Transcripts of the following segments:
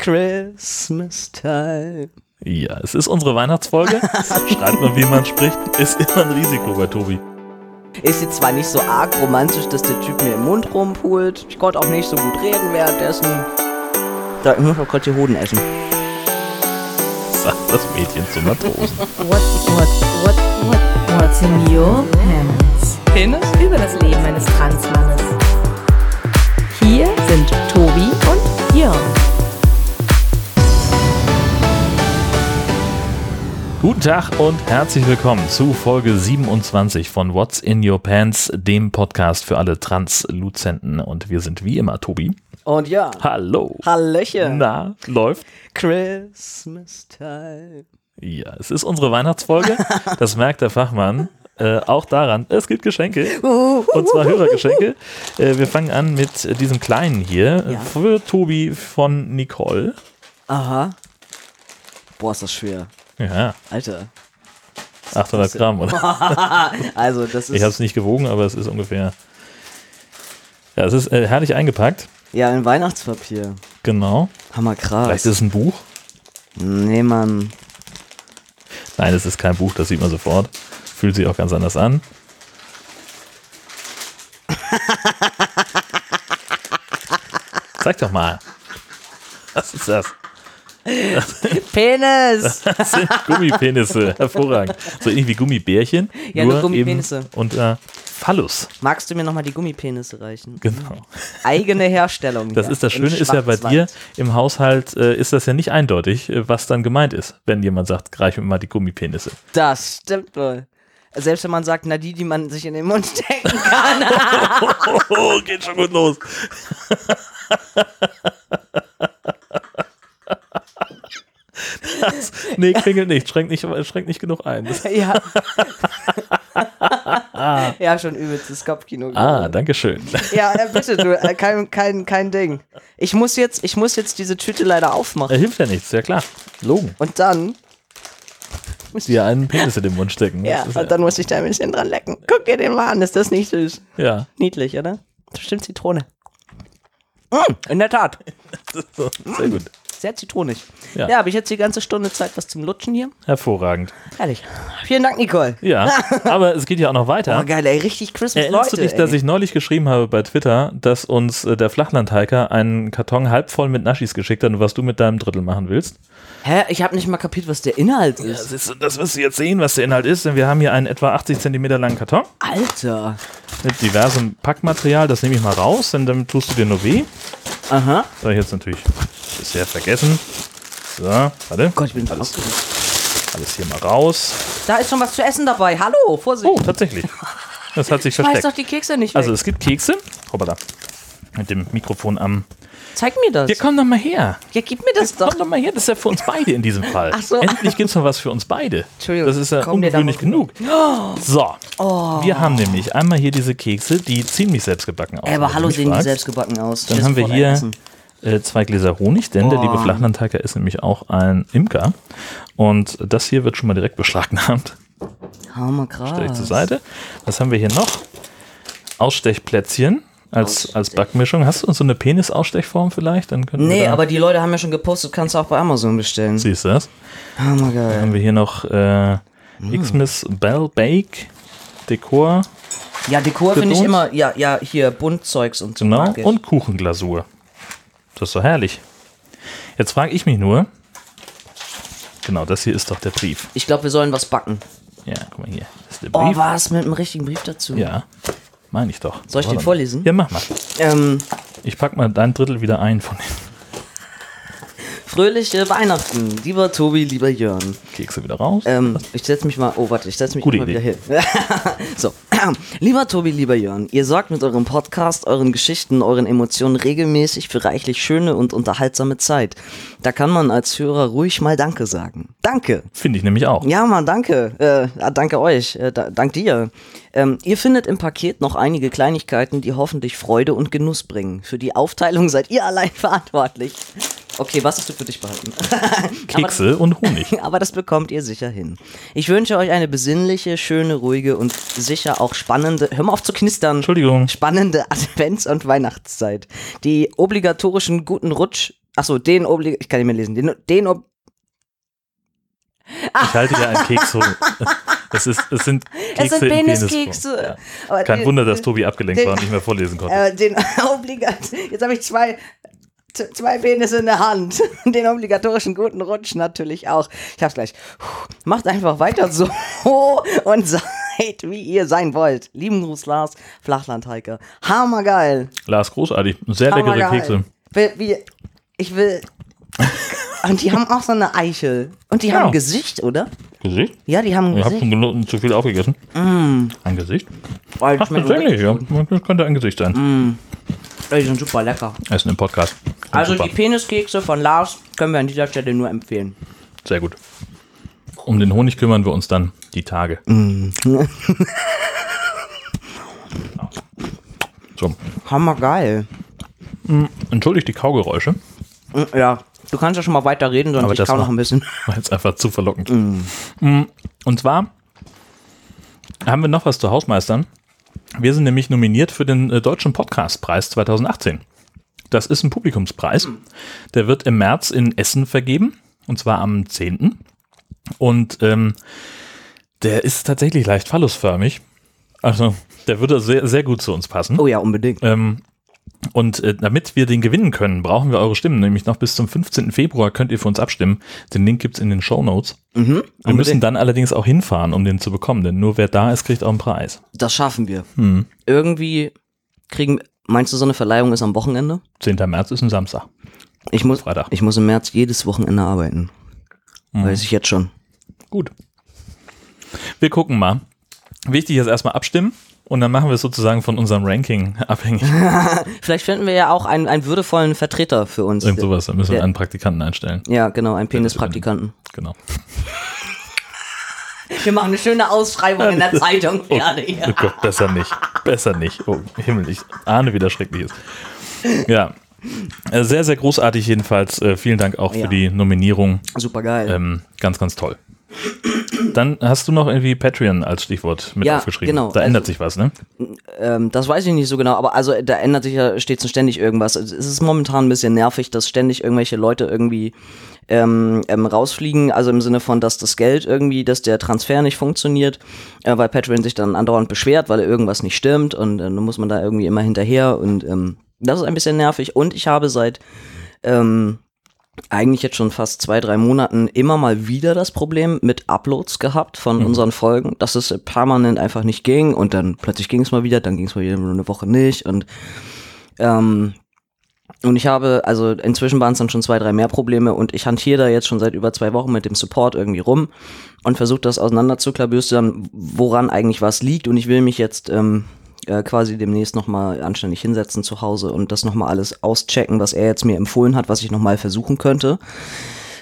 Christmas time. Ja, es ist unsere Weihnachtsfolge. Schreibt man, wie man spricht. Ist immer ein Risiko bei Tobi. Ist jetzt zwar nicht so arg romantisch, dass der Typ mir im Mund rumpult. Ich konnte auch nicht so gut reden währenddessen. Da, ich muss mal kurz die Hoden essen. Sagt das Mädchen zum Matrosen. What, what, what, what, what's in your pants? Penis? Über das Leben eines Transmannes. Hier sind Tobi und Jörn. Guten Tag und herzlich willkommen zu Folge 27 von What's in Your Pants, dem Podcast für alle Transluzenten. Und wir sind wie immer Tobi. Und ja. Hallo. Hallöchen. Na, läuft? Christmas time. Ja, es ist unsere Weihnachtsfolge. Das merkt der Fachmann. Äh, auch daran, es gibt Geschenke. Und zwar Hörergeschenke. Äh, wir fangen an mit diesem kleinen hier. Ja. Für Tobi von Nicole. Aha. Boah, ist das schwer. Ja, Alter. 800 Gramm, oder? Also, das Ich ist. habe es nicht gewogen, aber es ist ungefähr. Ja, es ist äh, herrlich eingepackt. Ja, ein Weihnachtspapier. Genau. Hammer krass. Vielleicht ist es ein Buch. Nee, Mann. Nein, es ist kein Buch, das sieht man sofort. Fühlt sich auch ganz anders an. Zeig doch mal. Was ist das? Penis! Das sind Gummipenisse. Hervorragend. So ähnlich wie Gummibärchen. Ja, nur Gummipenisse. Eben unter Phallus. Magst du mir nochmal die Gummipenisse reichen? Genau. Eigene Herstellung. Das ja, ist das Schöne, ist ja bei dir im Haushalt äh, ist das ja nicht eindeutig, äh, was dann gemeint ist, wenn jemand sagt, reich mir mal die Gummipenisse. Das stimmt wohl. Selbst wenn man sagt, na die, die man sich in den Mund stecken kann. Oh, geht schon gut los. Das, nee, klingelt nicht, schränkt nicht, schränkt nicht genug ein. Das, ja. ja, schon übelstes Kopfkino. ah, danke schön. Ja, bitte, du, äh, kein, kein, kein Ding. Ich muss, jetzt, ich muss jetzt diese Tüte leider aufmachen. Er hilft ja nichts, ja klar. Logen. Und dann, Dir einen Penis in den Mund stecken. ja, und dann muss ich da ein bisschen dran lecken. Guck dir den mal an, ist das nicht süß? ja. Niedlich, oder? Das stimmt Zitrone. Mm, in der Tat. Sehr gut. Sehr zitronig. Ja. Ja, habe ich jetzt die ganze Stunde Zeit, was zum Lutschen hier? Hervorragend. Herrlich. Vielen Dank, Nicole. Ja, aber es geht ja auch noch weiter. Oh, geil, ey, richtig Christmas, Erinnerst Leute. du dich, dass ey. ich neulich geschrieben habe bei Twitter, dass uns äh, der Flachlandhiker einen Karton halb voll mit Naschis geschickt hat und was du mit deinem Drittel machen willst? Hä? Ich habe nicht mal kapiert, was der Inhalt ist. Das, ist, das wirst du jetzt sehen, was der Inhalt ist, denn wir haben hier einen etwa 80 Zentimeter langen Karton Alter. mit diversem Packmaterial. Das nehme ich mal raus, denn damit tust du dir nur weh. Aha. Habe ich jetzt natürlich bisher vergessen. So, warte. Gott, ich bin alles, alles hier mal raus. Da ist schon was zu essen dabei. Hallo, Vorsicht. Oh, tatsächlich. Das hat sich Schmeiß versteckt. doch die Kekse nicht weg. Also es gibt Kekse. Hoppala. Mit dem Mikrofon am. Zeig mir das. Ja, komm doch mal her. Ja, gib mir das doch. Komm doch mal her, das ist ja für uns beide in diesem Fall. Ach so. Endlich gibt es noch was für uns beide. Entschuldigung, Das ist ja komm ungewöhnlich genug. So, wir haben nämlich einmal hier diese Kekse, die ziemlich selbstgebacken aussehen. Aber hallo, sehen die fragst. selbst gebacken aus. Dann Ich haben wir hier essen. Äh, zwei Gläser Honig, denn der Oh. liebe Flachlandhiker ist nämlich auch ein Imker. Und das hier wird schon mal direkt beschlagnahmt. Hammer krass. Stelle ich zur Seite. Was haben wir hier noch? Ausstechplätzchen als, als Backmischung. Hast du uns so eine Penis-Ausstechform vielleicht? Dann können Nee, aber die Leute haben ja schon gepostet, kannst du auch bei Amazon bestellen. Siehst du das? Hammer geil. haben wir hier noch äh, Mm. Xmas Bell Bake Dekor, Ja, Dekor finde ich immer, ja, ja, hier Buntzeugs und so. genau, und Kuchenglasur. Das ist doch herrlich. Jetzt frage ich mich nur, genau, das hier ist doch der Brief. Ich glaube, wir sollen was backen. Ja, guck mal hier, das ist der Oh, Brief. was? Mit einem richtigen Brief dazu? ja, meine ich doch. Soll ich den Warte. vorlesen? Ja, mach mal. Ähm, Ich pack mal dein Drittel wieder ein von den fröhliche Weihnachten, lieber Tobi, lieber Jörn. Kekse wieder raus. Ähm, ich setze mich mal, oh warte, ich setze mich Gute mal wieder hin. so, lieber Tobi, lieber Jörn, ihr sorgt mit eurem Podcast, euren Geschichten, euren Emotionen regelmäßig für reichlich schöne und unterhaltsame Zeit. Da kann man als Hörer ruhig mal Danke sagen. Danke. Finde ich nämlich auch. Ja, Mann, danke. Äh, ah, danke euch. Äh, da, dank dir. Ähm, ihr findet im Paket noch einige Kleinigkeiten, die hoffentlich Freude und Genuss bringen. Für die Aufteilung seid ihr allein verantwortlich. Okay, was hast du für dich behalten? Kekse und Honig. Aber das bekommt ihr sicher hin. Ich wünsche euch eine besinnliche, schöne, ruhige und sicher auch spannende, hör mal auf zu knistern, Entschuldigung. spannende Advents- und Weihnachtszeit. Die obligatorischen guten Rutsch Achso, den oblig. Ich kann nicht mehr lesen. Den, den ob Ich halte dir einen Keks hoch. Es, ist, es sind Kekse Es sind. Peniskekse. Ja. Aber Kein den- Wunder, dass Tobi abgelenkt den- war und nicht mehr vorlesen konnte. Äh, den obligat. Jetzt habe ich zwei, zwei Penisse in der Hand. Den obligatorischen guten Rutsch natürlich auch. Ich hab's gleich. Macht einfach weiter so und seid, wie ihr sein wollt. Lieben Gruß, Lars, Flachlandhiker. Hammergeil. Lars, großartig. Sehr leckere. Kekse. Will, wie, ich will. Und die haben auch so eine Eichel. Und die Ja. haben ein Gesicht, oder? Gesicht? Ja, die haben ein Ich habe Gesicht. schon zu viel aufgegessen. Ein Gesicht? Ach, tatsächlich, ja. Das könnte ein Gesicht sein. gut. Die sind super lecker. Essen im Podcast. Also Super. die Peniskekse von Lars können wir an dieser Stelle nur empfehlen. Sehr gut. Um den Honig kümmern wir uns dann die Tage. so, Hammergeil. entschuldigt die Kaugeräusche. Mm, Ja, du kannst ja schon mal weiter reden, sonst Aber ich kau noch ein bisschen. War jetzt einfach zu verlockend. Mm, Und zwar haben wir noch was zu Hausmeistern. Wir sind nämlich nominiert für den äh, Deutschen Podcastpreis 2018. Das ist ein Publikumspreis. Der wird im März in Essen vergeben. Und zwar am 10. Und ähm, der ist tatsächlich leicht phallusförmig. Also, der würde sehr, sehr gut zu uns passen. Oh ja, unbedingt. Ähm, und äh, damit wir den gewinnen können, brauchen wir eure Stimmen. Nämlich noch bis zum 15. Februar könnt ihr für uns abstimmen. Den Link gibt's in den Show Notes. Mhm, wir müssen dann allerdings auch hinfahren, um den zu bekommen. Denn nur wer da ist, kriegt auch einen Preis. Das schaffen wir. Hm. Irgendwie kriegen. Meinst du, so eine Verleihung ist am Wochenende? 10. März ist ein Samstag. Ich muss, Freitag. ich muss im März jedes Wochenende arbeiten. Mhm. Weiß ich jetzt schon. Gut. Wir gucken mal. Wichtig ist erstmal abstimmen. Und dann machen wir es sozusagen von unserem Ranking abhängig. Vielleicht finden wir ja auch einen, einen würdevollen Vertreter für uns. Irgend sowas. Da müssen wir einen Praktikanten einstellen. Ja, genau, einen Penispraktikanten. Genau. Wir machen eine schöne Ausschreibung in der Zeitung. Fertig. Oh Gott, besser nicht. Besser nicht. Oh Himmel, ich ahne, wie das schrecklich ist. Ja. Äh, Sehr, sehr großartig jedenfalls. Äh, Vielen Dank auch Ja. für die Nominierung. Super geil. Ähm, ganz, ganz toll. Dann hast du noch irgendwie Patreon als Stichwort mit Ja, aufgeschrieben. genau. Da ändert Also- sich was, ne? Ähm, das weiß ich nicht so genau, aber also da ändert sich ja stets und ständig irgendwas. Also, Es ist momentan ein bisschen nervig, dass ständig irgendwelche Leute irgendwie ähm, ähm, rausfliegen, also im Sinne von, dass das Geld irgendwie, dass der Transfer nicht funktioniert, äh, weil Patreon sich dann andauernd beschwert, weil irgendwas nicht stimmt und äh, dann muss man da irgendwie immer hinterher und ähm, das ist ein bisschen nervig und ich habe seit ähm, eigentlich jetzt schon fast zwei, drei Monaten immer mal wieder das Problem mit Uploads gehabt von unseren Folgen, dass es permanent einfach nicht ging und dann plötzlich ging es mal wieder, dann ging es mal wieder eine Woche nicht und ähm, und ich habe, also inzwischen waren es dann schon zwei, drei mehr Probleme und ich hantiere da jetzt schon seit über zwei Wochen mit dem Support irgendwie rum und versuche das auseinander zu klabüstern, woran eigentlich was liegt und ich will mich jetzt ähm, äh, quasi demnächst nochmal anständig hinsetzen zu Hause und das nochmal alles auschecken, was er jetzt mir empfohlen hat, was ich nochmal versuchen könnte.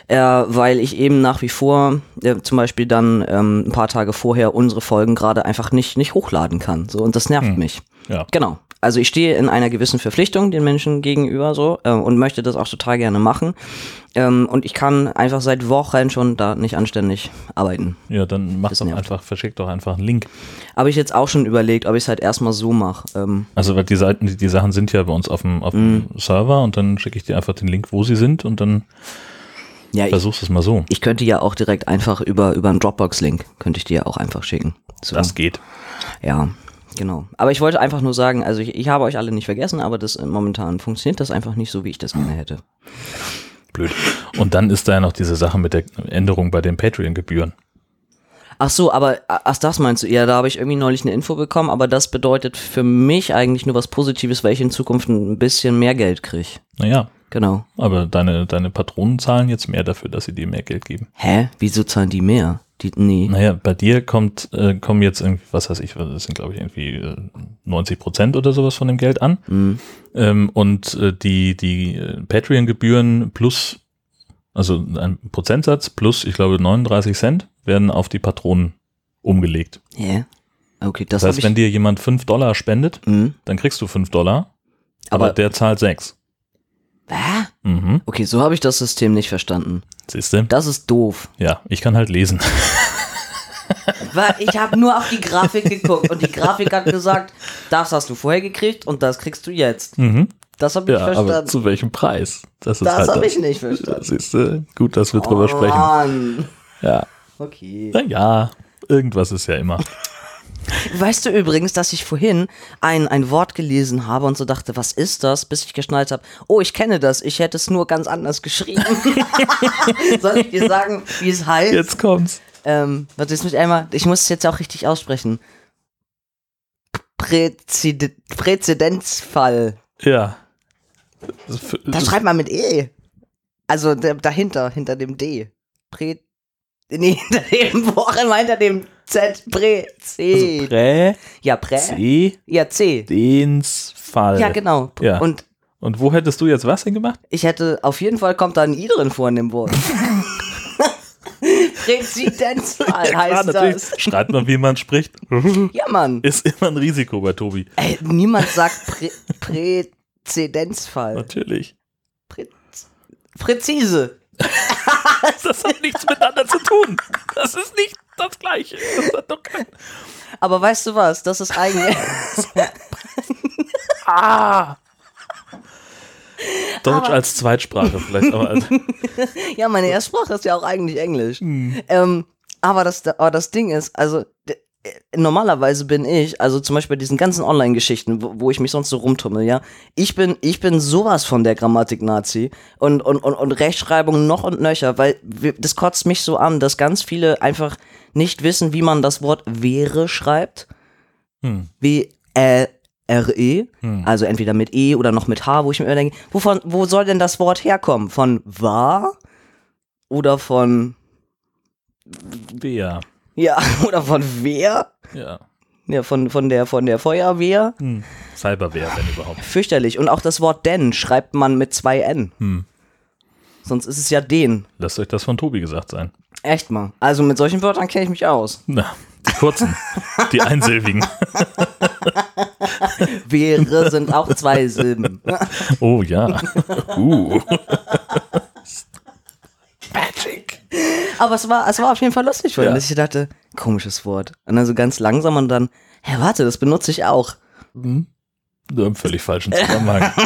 Äh, weil ich eben nach wie vor äh, zum Beispiel dann ähm, ein paar Tage vorher unsere Folgen gerade einfach nicht, nicht hochladen kann. So, und das nervt mich. Ja. Genau. Also ich stehe in einer gewissen Verpflichtung den Menschen gegenüber so äh, und möchte das auch total gerne machen. Ähm, und ich kann einfach seit Wochen schon da nicht anständig arbeiten. Ja, dann mach doch einfach, verschick doch einfach einen Link. Habe ich jetzt auch schon überlegt, ob ich es halt erstmal so mache. Ähm, Also, weil die Seiten, die, die Sachen sind ja bei uns auf dem, auf dem Mhm. Server und dann schicke ich dir einfach den Link, wo sie sind und dann ja, versuchst du es mal so. ich könnte ja auch direkt einfach über, über einen Dropbox-Link, könnte ich dir ja auch einfach schicken. So. Das geht. Ja, genau. Aber ich wollte einfach nur sagen, also ich, ich habe euch alle nicht vergessen, aber das äh, momentan funktioniert das einfach nicht so, wie ich das gerne hätte. Blöd. Und dann ist da ja noch diese Sache mit der Änderung bei den Patreon-Gebühren. Ach so, aber ach das meinst du? Ja, da habe ich irgendwie neulich eine Info bekommen, aber das bedeutet für mich eigentlich nur was Positives, weil ich in Zukunft ein bisschen mehr Geld kriege. Naja, Genau. aber deine, deine Patronen zahlen jetzt mehr dafür, dass sie dir mehr Geld geben. Hä? Wieso zahlen die mehr? Die, nee. Naja, bei dir kommt, äh, kommen jetzt irgendwie, was weiß ich, das sind glaube ich irgendwie äh, 90 Prozent oder sowas von dem Geld an. Mhm. Ähm, und äh, die, die äh, Patreon-Gebühren plus, also ein Prozentsatz plus, ich glaube, 39 Cent werden auf die Patronen umgelegt. Hä? Okay, das, Das heißt, wenn dir jemand 5 Dollar spendet, Mhm. dann kriegst du 5 Dollar, aber, Aber- der zahlt 6. Hä? Mhm. Okay, so habe ich das System nicht verstanden. Siehst du? Das ist doof. Ja, ich kann halt lesen. Weil ich habe nur auf die Grafik geguckt und die Grafik hat gesagt, das hast du vorher gekriegt und das kriegst du jetzt. Mhm. Das habe ich Ja, aber verstanden. zu welchem Preis? Das Das halt habe ich nicht verstanden. Siehst du? Gut, dass wir drüber oh, sprechen. Mann. Ja. Okay. Naja, irgendwas ist ja immer. Weißt du übrigens, dass ich vorhin ein, ein Wort gelesen habe und so dachte, was ist das, bis ich geschnallt habe, oh, ich kenne das, ich hätte es nur ganz anders geschrieben. Soll ich dir sagen, wie es heißt? Jetzt kommt's. Ähm, warte, jetzt muss ich einmal, ich muss es jetzt auch richtig aussprechen. Präzide Präzedenzfall. Ja. Da schreibt man mit E. Also da- dahinter, hinter dem D. Prä. Nee, hinter dem, wo auch immer hinter dem Z. Prä. C. also Prä, ja, Prä. C, Ja, C. Densfall. Ja, genau. Ja. Und Und wo hättest du jetzt was hingemacht? ich hätte, auf jeden Fall kommt da ein I drin vor in dem Wort. Präzedenzfall heißt das. Schreibt man, wie man spricht. Ja, Mann. Ist immer ein Risiko bei Tobi. Ey, niemand sagt Prä Präzedenzfall. Natürlich. Prä Präzise. Das hat nichts miteinander zu tun. Das ist nicht das Gleiche. Das hat doch kein. Aber weißt du was? Das ist eigentlich. Ah! Deutsch als Zweitsprache vielleicht, aber als, ja, meine Erstsprache ist ja auch eigentlich Englisch. Ähm, aber, das, aber das Ding ist, also normalerweise bin ich, also zum Beispiel bei diesen ganzen Online-Geschichten, wo, wo ich mich sonst so rumtummel, ja, ich bin, ich bin sowas von der Grammatik-Nazi und, und, und, und Rechtschreibung noch und nöcher, weil das kotzt mich so an, dass ganz viele einfach nicht wissen, wie man das Wort wäre schreibt. Hm. wie äh, R-E, also entweder mit E oder noch mit H, wo ich mir immer denke, wovon, wo soll denn das Wort herkommen? Von war oder von, Bea. Ja, oder von wer? Ja. Ja, von, von, der, von der Feuerwehr. Hm. Cyberwehr, wenn überhaupt. Fürchterlich. Und auch das Wort denn schreibt man mit zwei N. Hm. Sonst ist es ja den. Lasst euch das von Tobi gesagt sein. Echt mal. Also mit solchen Wörtern kenne ich mich aus. Na, die kurzen, die einsilbigen. Wäre sind auch zwei Silben. Oh ja. Uh. Aber es war, es war auf jeden Fall lustig, weil Ja. ich dachte, komisches Wort. Und dann so ganz langsam und dann, hä, warte, das benutze ich auch. Nur im völlig falschen Zusammenhang.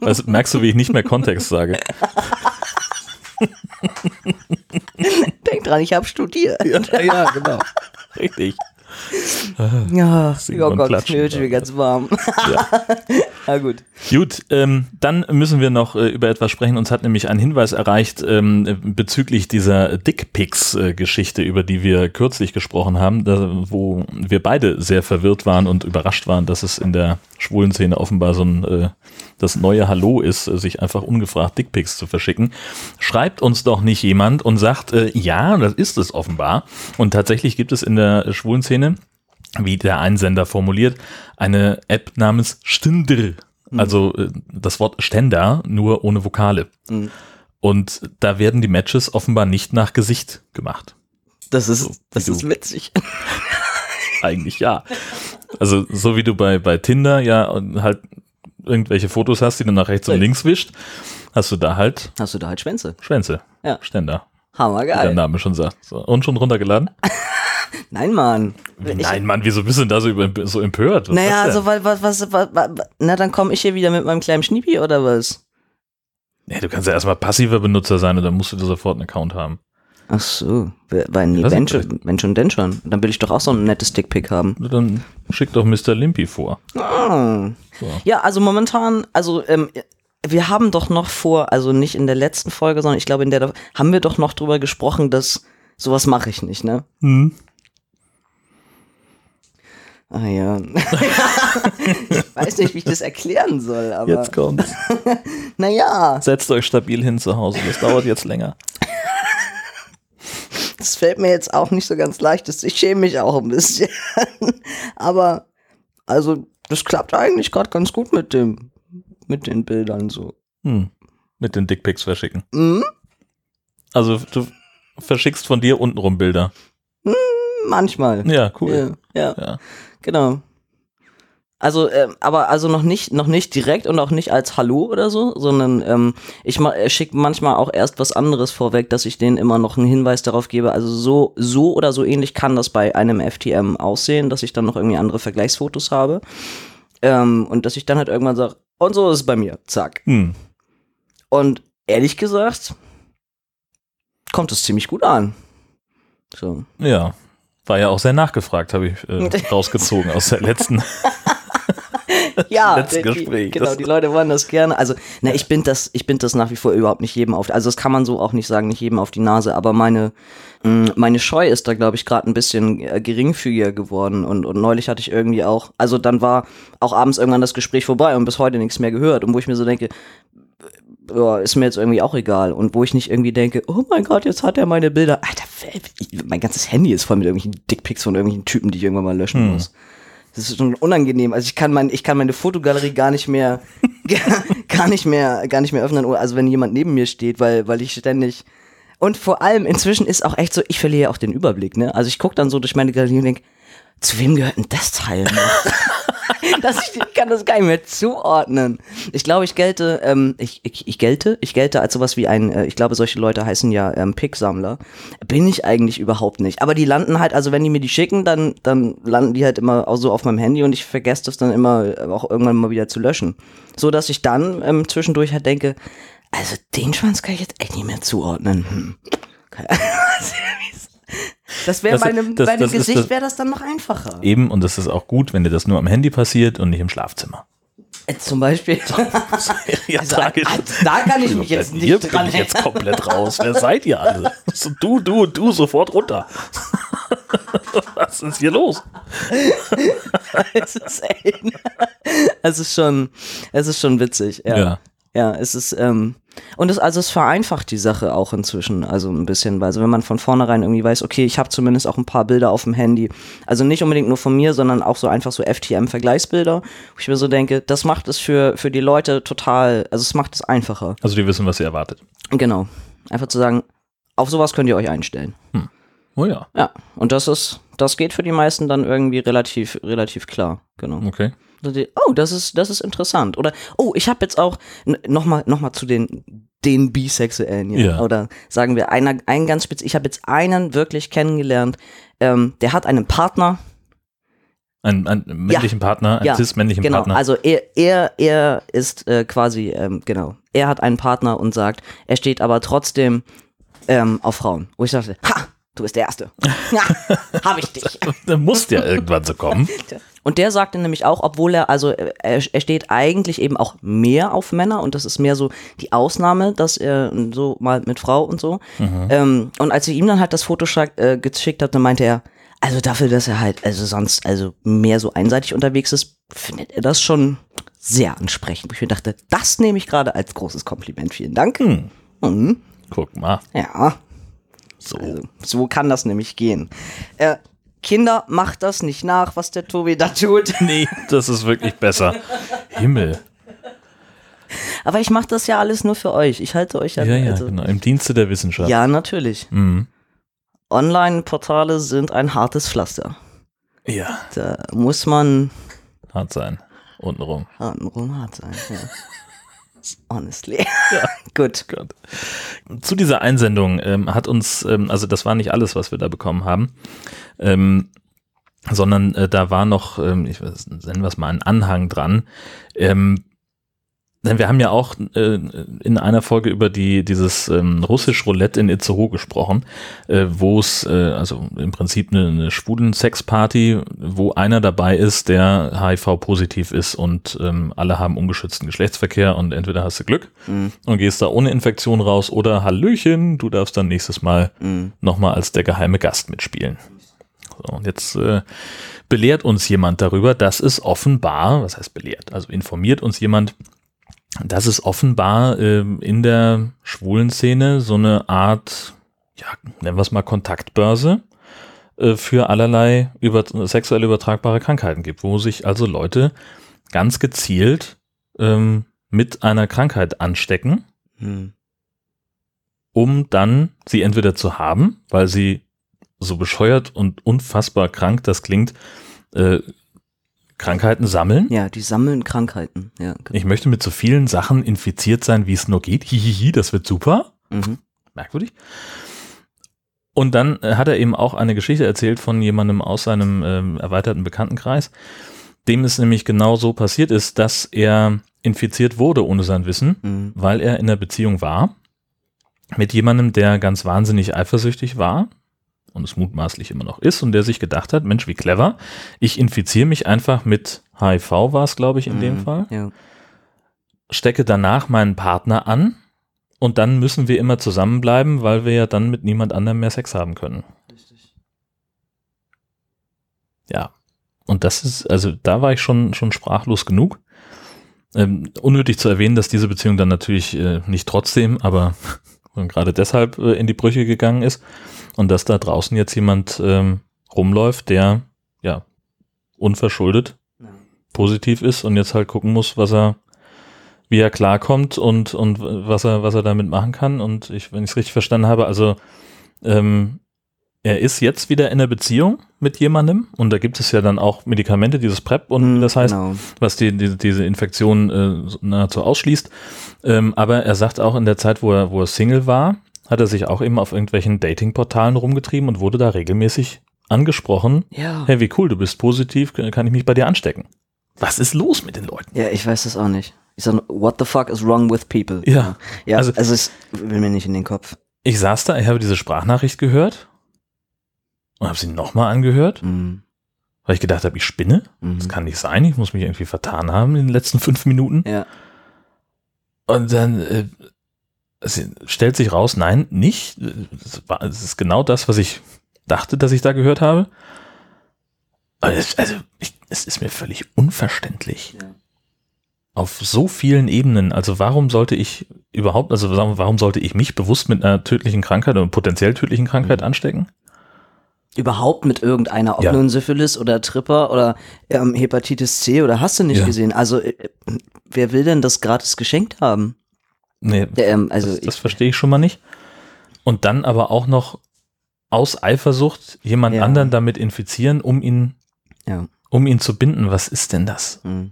Also, merkst du, wie ich nicht mehr Kontext sage? Denk dran, ich habe studiert. Ja, ja, genau. Richtig. Ja, oh Gott, mir wird schon ganz warm. Ja. Na gut. Gut, ähm, dann müssen wir noch äh, über etwas sprechen. Uns hat nämlich ein Hinweis erreicht ähm, bezüglich dieser Dickpics-Geschichte, über die wir kürzlich gesprochen haben, da, wo wir beide sehr verwirrt waren und überrascht waren, dass es in der schwulen Szene offenbar so ein äh, das neue Hallo ist, äh, sich einfach ungefragt Dickpics zu verschicken. Schreibt uns doch nicht jemand und sagt, äh, ja, das ist es offenbar. Und tatsächlich gibt es in der schwulen Szene wie der Einsender formuliert, eine App namens Stinder. Also äh, das Wort Ständer, nur ohne Vokale. Mhm. Und da werden die Matches offenbar nicht nach Gesicht gemacht. Das ist, das wie ist witzig. Eigentlich ja. Also so wie du bei, bei Tinder ja halt irgendwelche Fotos hast, die du nach rechts und links wischt, hast du da halt Hast du da halt Schwänze? Schwänze. Ja. Ständer, wie der Hammergeil. Name schon sagt. So. Und schon runtergeladen? Nein, Mann. Nein, Mann, wieso bist du denn da so, so empört? Was naja, also weil, was, was, was, was, na dann komme ich hier wieder mit meinem kleinen Schniepi oder was? Nee, du kannst ja erstmal passiver Benutzer sein und dann musst du da sofort einen Account haben. Ach so, weil nee, wenn schon, wenn schon, denn schon. Dann will ich doch auch so ein nettes Dickpick haben. Dann schick doch Mr. Limpy vor. Ah. So. Ja, also momentan, also ähm, wir haben doch noch vor, also nicht in der letzten Folge, sondern ich glaube in der haben wir doch noch drüber gesprochen, dass sowas mache ich nicht, ne? Hm. Ah ja. ich weiß nicht, wie ich das erklären soll, aber Jetzt kommt's. naja, Setzt euch stabil hin zu Hause. Das dauert jetzt länger. das fällt mir jetzt auch nicht so ganz leicht. Ich schäme mich auch ein bisschen. aber also, das klappt eigentlich gerade ganz gut mit dem, mit den Bildern so. Hm. Mit den Dickpics verschicken. Mhm. Also du verschickst von dir untenrum Bilder. Manchmal. Ja, cool. Ja, ja. Ja. Genau. Also, ähm, aber also noch nicht, noch nicht direkt und auch nicht als Hallo oder so, sondern ähm, ich ma schicke manchmal auch erst was anderes vorweg, dass ich denen immer noch einen Hinweis darauf gebe. Also so, so oder so ähnlich kann das bei einem FTM aussehen, dass ich dann noch irgendwie andere Vergleichsfotos habe. Ähm, und dass ich dann halt irgendwann sage, Und so ist es bei mir. Zack. Hm. Und ehrlich gesagt, kommt es ziemlich gut an. So. Ja. War ja auch sehr nachgefragt, habe ich äh, rausgezogen aus der letzten. ja, letzten die, Gespräch. genau, die Leute wollen das gerne. Also, na, ich bin das, ich bin das nach wie vor überhaupt nicht jedem auf, also das kann man so auch nicht sagen, nicht jedem auf die Nase, aber meine, mh, meine Scheu ist da, glaube ich, gerade ein bisschen äh, geringfügiger geworden und, und neulich hatte ich irgendwie auch, also dann war auch abends irgendwann das Gespräch vorbei und bis heute nichts mehr gehört und wo ich mir so denke, ja, ist mir jetzt irgendwie auch egal. Und wo ich nicht irgendwie denke, oh mein Gott, jetzt hat er meine Bilder. Alter, mein ganzes Handy ist voll mit irgendwelchen Dickpics von irgendwelchen Typen, die ich irgendwann mal löschen muss. Das ist schon unangenehm. Also ich kann mein, ich kann meine Fotogalerie gar nicht mehr, gar nicht mehr, gar nicht mehr öffnen. Also wenn jemand neben mir steht, weil, weil ich ständig und vor allem inzwischen ist auch echt so, ich verliere auch den Überblick. Ne? Also ich gucke dann so durch meine Galerie und denke, zu wem gehört denn das Teil noch? das, ich, kann das gar nicht mehr zuordnen. Ich glaube, ich gelte, ähm, ich, ich, ich gelte, ich gelte als sowas wie ein, äh, ich glaube, solche Leute heißen ja ähm, Pick-Sammler. Bin ich eigentlich überhaupt nicht. Aber die landen halt, also wenn die mir die schicken, dann, dann landen die halt immer auch so auf meinem Handy und ich vergesse das dann immer äh, auch irgendwann mal wieder zu löschen. So dass ich dann ähm, zwischendurch halt denke, also den Schwanz kann ich jetzt echt nicht mehr zuordnen. Hm. Das wäre bei einem, das- bei einem das Gesicht wäre das dann noch einfacher. Eben, und das ist auch gut, wenn dir das nur am Handy passiert und nicht im Schlafzimmer. Äh, Zum Beispiel. Ja, Also, ah, da kann ich mich jetzt nicht Hier dran bin ich jetzt komplett raus. Wer seid ihr alle? So, du, du, du, sofort runter. Was ist hier los? es ist, es ist schon, es ist schon witzig. Ja. Ja. Ja, es ist, ähm, und es, also es vereinfacht die Sache auch inzwischen, also ein bisschen, weil also wenn man von vornherein irgendwie weiß, okay, ich habe zumindest auch ein paar Bilder auf dem Handy, also nicht unbedingt nur von mir, sondern auch so einfach so FTM-Vergleichsbilder, wo ich mir so denke, das macht es für, für die Leute total, also es macht es einfacher. Also die wissen, was sie erwartet. Genau. Einfach zu sagen, auf sowas könnt ihr euch einstellen. Oh ja, Ja, und das ist, das geht für die meisten dann irgendwie relativ, relativ klar, genau. okay. Oh, das ist, das ist interessant. Oder, oh, ich habe jetzt auch nochmal noch mal zu den, den Bisexuellen, ja. Ja. Oder sagen wir, einer, einen ganz spitz, ich habe jetzt einen wirklich kennengelernt, ähm, der hat einen Partner, Einen, einen männlichen Partner, einen ja, cis-männlichen genau, Partner. also er, er, er ist äh, quasi, ähm, genau, er hat einen Partner und sagt, er steht aber trotzdem ähm, auf Frauen. Wo ich dachte, ha, du bist der Erste. Ja, hab ich dich. Da muss ja irgendwann so kommen. Und der sagte nämlich auch, obwohl er, also er, er steht eigentlich eben auch mehr auf Männer und das ist mehr so die Ausnahme, dass er so mal mit Frau und so. Ähm, und als ich ihm dann halt das Foto äh, geschickt habe, dann meinte er, also dafür, dass er halt, also sonst, also mehr so einseitig unterwegs ist, findet er das schon sehr ansprechend. Wo Ich mir dachte, das nehme ich gerade als großes Kompliment. Vielen Dank. Hm. Mhm. Guck mal. Ja, So. also, so kann das nämlich gehen. Äh, Kinder, macht das nicht nach, was der Tobi da tut. Nee, das ist wirklich besser. Himmel. Aber ich mache das ja alles nur für euch. Ich halte euch ja. Ja, ja, also, genau. Im Dienste der Wissenschaft. ja natürlich. Mhm. Online-Portale sind ein hartes Pflaster. Ja, Da muss man hart sein. Untenrum. hartenrum hart sein. Ja. Honestly. Gut. Gott. Zu dieser Einsendung ähm, hat uns, ähm, also das war nicht alles, was wir da bekommen haben, ähm, sondern äh, da war noch, ähm, ich weiß, nennen wir es mal, ein Anhang dran. Ähm, denn wir haben ja auch äh, in einer Folge über die dieses ähm, russisch Roulette in Itzehoe gesprochen, äh, wo es äh, also im Prinzip eine, eine schwulen Sexparty, wo einer dabei ist, der HIV-positiv ist und ähm, alle haben ungeschützten Geschlechtsverkehr und entweder hast du Glück Mhm. und gehst da ohne Infektion raus oder Hallöchen, du darfst dann nächstes Mal Mhm. nochmal als der geheime Gast mitspielen. So, und jetzt äh, belehrt uns jemand darüber, dass es offenbar, was heißt belehrt, also informiert uns jemand, dass es offenbar ähm, in der schwulen Szene so eine Art, ja, nennen wir es mal Kontaktbörse äh, für allerlei über, sexuell übertragbare Krankheiten gibt, wo sich also Leute ganz gezielt ähm, mit einer Krankheit anstecken, Hm. um dann sie entweder zu haben, weil sie so bescheuert und unfassbar krank das klingt, äh, Krankheiten sammeln. Ja, die sammeln Krankheiten. Ja, genau. Ich möchte mit so vielen Sachen infiziert sein, wie es nur geht. Hihihi, das wird super. Mhm. Merkwürdig. Und dann äh, hat er eben auch eine Geschichte erzählt von jemandem aus seinem ähm, erweiterten Bekanntenkreis, dem es nämlich genau so passiert ist, dass er infiziert wurde ohne sein Wissen, Mhm. weil er in einer Beziehung war mit jemandem, der ganz wahnsinnig eifersüchtig war und es mutmaßlich immer noch ist und der sich gedacht hat, Mensch, wie clever, ich infiziere mich einfach mit HIV war es, glaube ich, in dem Mhm. Fall, Ja. stecke danach meinen Partner an und dann müssen wir immer zusammenbleiben, weil wir ja dann mit niemand anderem mehr Sex haben können. Ja. Und das ist, also da war ich schon, schon sprachlos genug. Ähm, unnötig zu erwähnen, dass diese Beziehung dann natürlich äh, nicht trotzdem, aber gerade deshalb äh, in die Brüche gegangen ist und dass da draußen jetzt jemand ähm, rumläuft, der ja unverschuldet Ja. positiv ist und jetzt halt gucken muss, was er, wie er klarkommt und, und was er, was er damit machen kann. Und ich, wenn ich es richtig verstanden habe, also ähm, er ist jetzt wieder in einer Beziehung mit jemandem und da gibt es ja dann auch Medikamente, dieses PrEP und Mhm, das heißt, genau. was die, die, diese Infektion äh, nahezu ausschließt. Ähm, aber er sagt auch in der Zeit, wo er, wo er Single war, hat er sich auch eben auf irgendwelchen Datingportalen rumgetrieben und wurde da regelmäßig angesprochen. Ja. Hey, wie cool, du bist positiv, kann ich mich bei dir anstecken? Was ist los mit den Leuten? Ja, ich weiß das auch nicht. Ich sag, what the fuck is wrong with people? Ja. Ja, Also- also, es will mir nicht in den Kopf. Ich saß da, ich habe diese Sprachnachricht gehört und habe sie nochmal angehört, Mhm. weil ich gedacht habe, ich spinne. Mhm. Das kann nicht sein, ich muss mich irgendwie vertan haben in den letzten fünf Minuten. Ja. Und dann äh, stellt sich raus, nein, nicht. Es, war, es ist genau das, was ich dachte, dass ich da gehört habe. Es, also, ich, es ist mir völlig unverständlich. Ja. Auf so vielen Ebenen. Also warum sollte ich überhaupt, also warum warum sollte ich mich bewusst mit einer tödlichen Krankheit oder potenziell tödlichen Krankheit Mhm. anstecken? Überhaupt mit irgendeiner, ob Ja. nun Syphilis oder Tripper oder ähm, Hepatitis C oder hast du nicht Ja. gesehen? Also, äh, wer will denn das gratis geschenkt haben? Nee, Ähm, also, das, das verstehe ich schon mal nicht. Und dann aber auch noch aus Eifersucht jemand Ja. anderen damit infizieren, um ihn, um ihn zu binden. Was ist denn das? mh.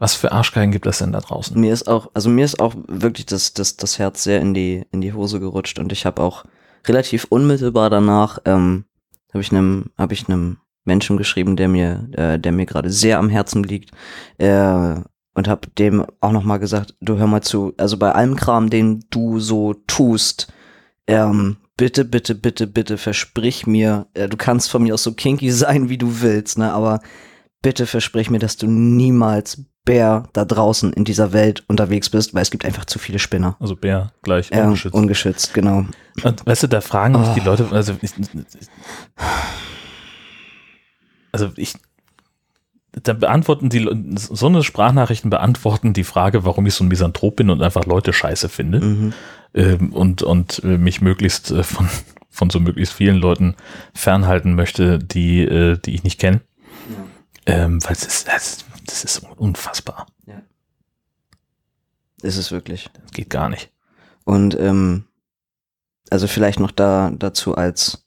Was für Arschgeigen gibt es denn da draußen? mir ist auch, also mir ist auch wirklich das, das, das Herz sehr in die, in die Hose gerutscht und ich habe auch relativ unmittelbar danach, ähm, habe ich einem, habe ich einem Menschen geschrieben, der mir, äh, der mir gerade sehr am Herzen liegt, äh, und habe dem auch nochmal gesagt, du hör mal zu, also bei allem Kram, den du so tust, ähm, bitte, bitte, bitte, bitte versprich mir, äh, du kannst von mir aus so kinky sein, wie du willst, ne, aber bitte versprich mir, dass du niemals Bär da draußen in dieser Welt unterwegs bist, weil es gibt einfach zu viele Spinner. Also Bär gleich Ja, ungeschützt. ungeschützt, genau. Und weißt du, da fragen mich Oh. die Leute, also ich, also ich, da beantworten die, so eine Sprachnachrichten beantworten die Frage, warum ich so ein Misanthrop bin und einfach Leute scheiße finde Mhm. ähm, und, und äh, mich möglichst äh, von, von so möglichst vielen Leuten fernhalten möchte, die, äh, die ich nicht kenne. Ähm, weil es ist, das, das ist unfassbar. Ist es wirklich. Das geht gar nicht. Und ähm, also vielleicht noch da dazu als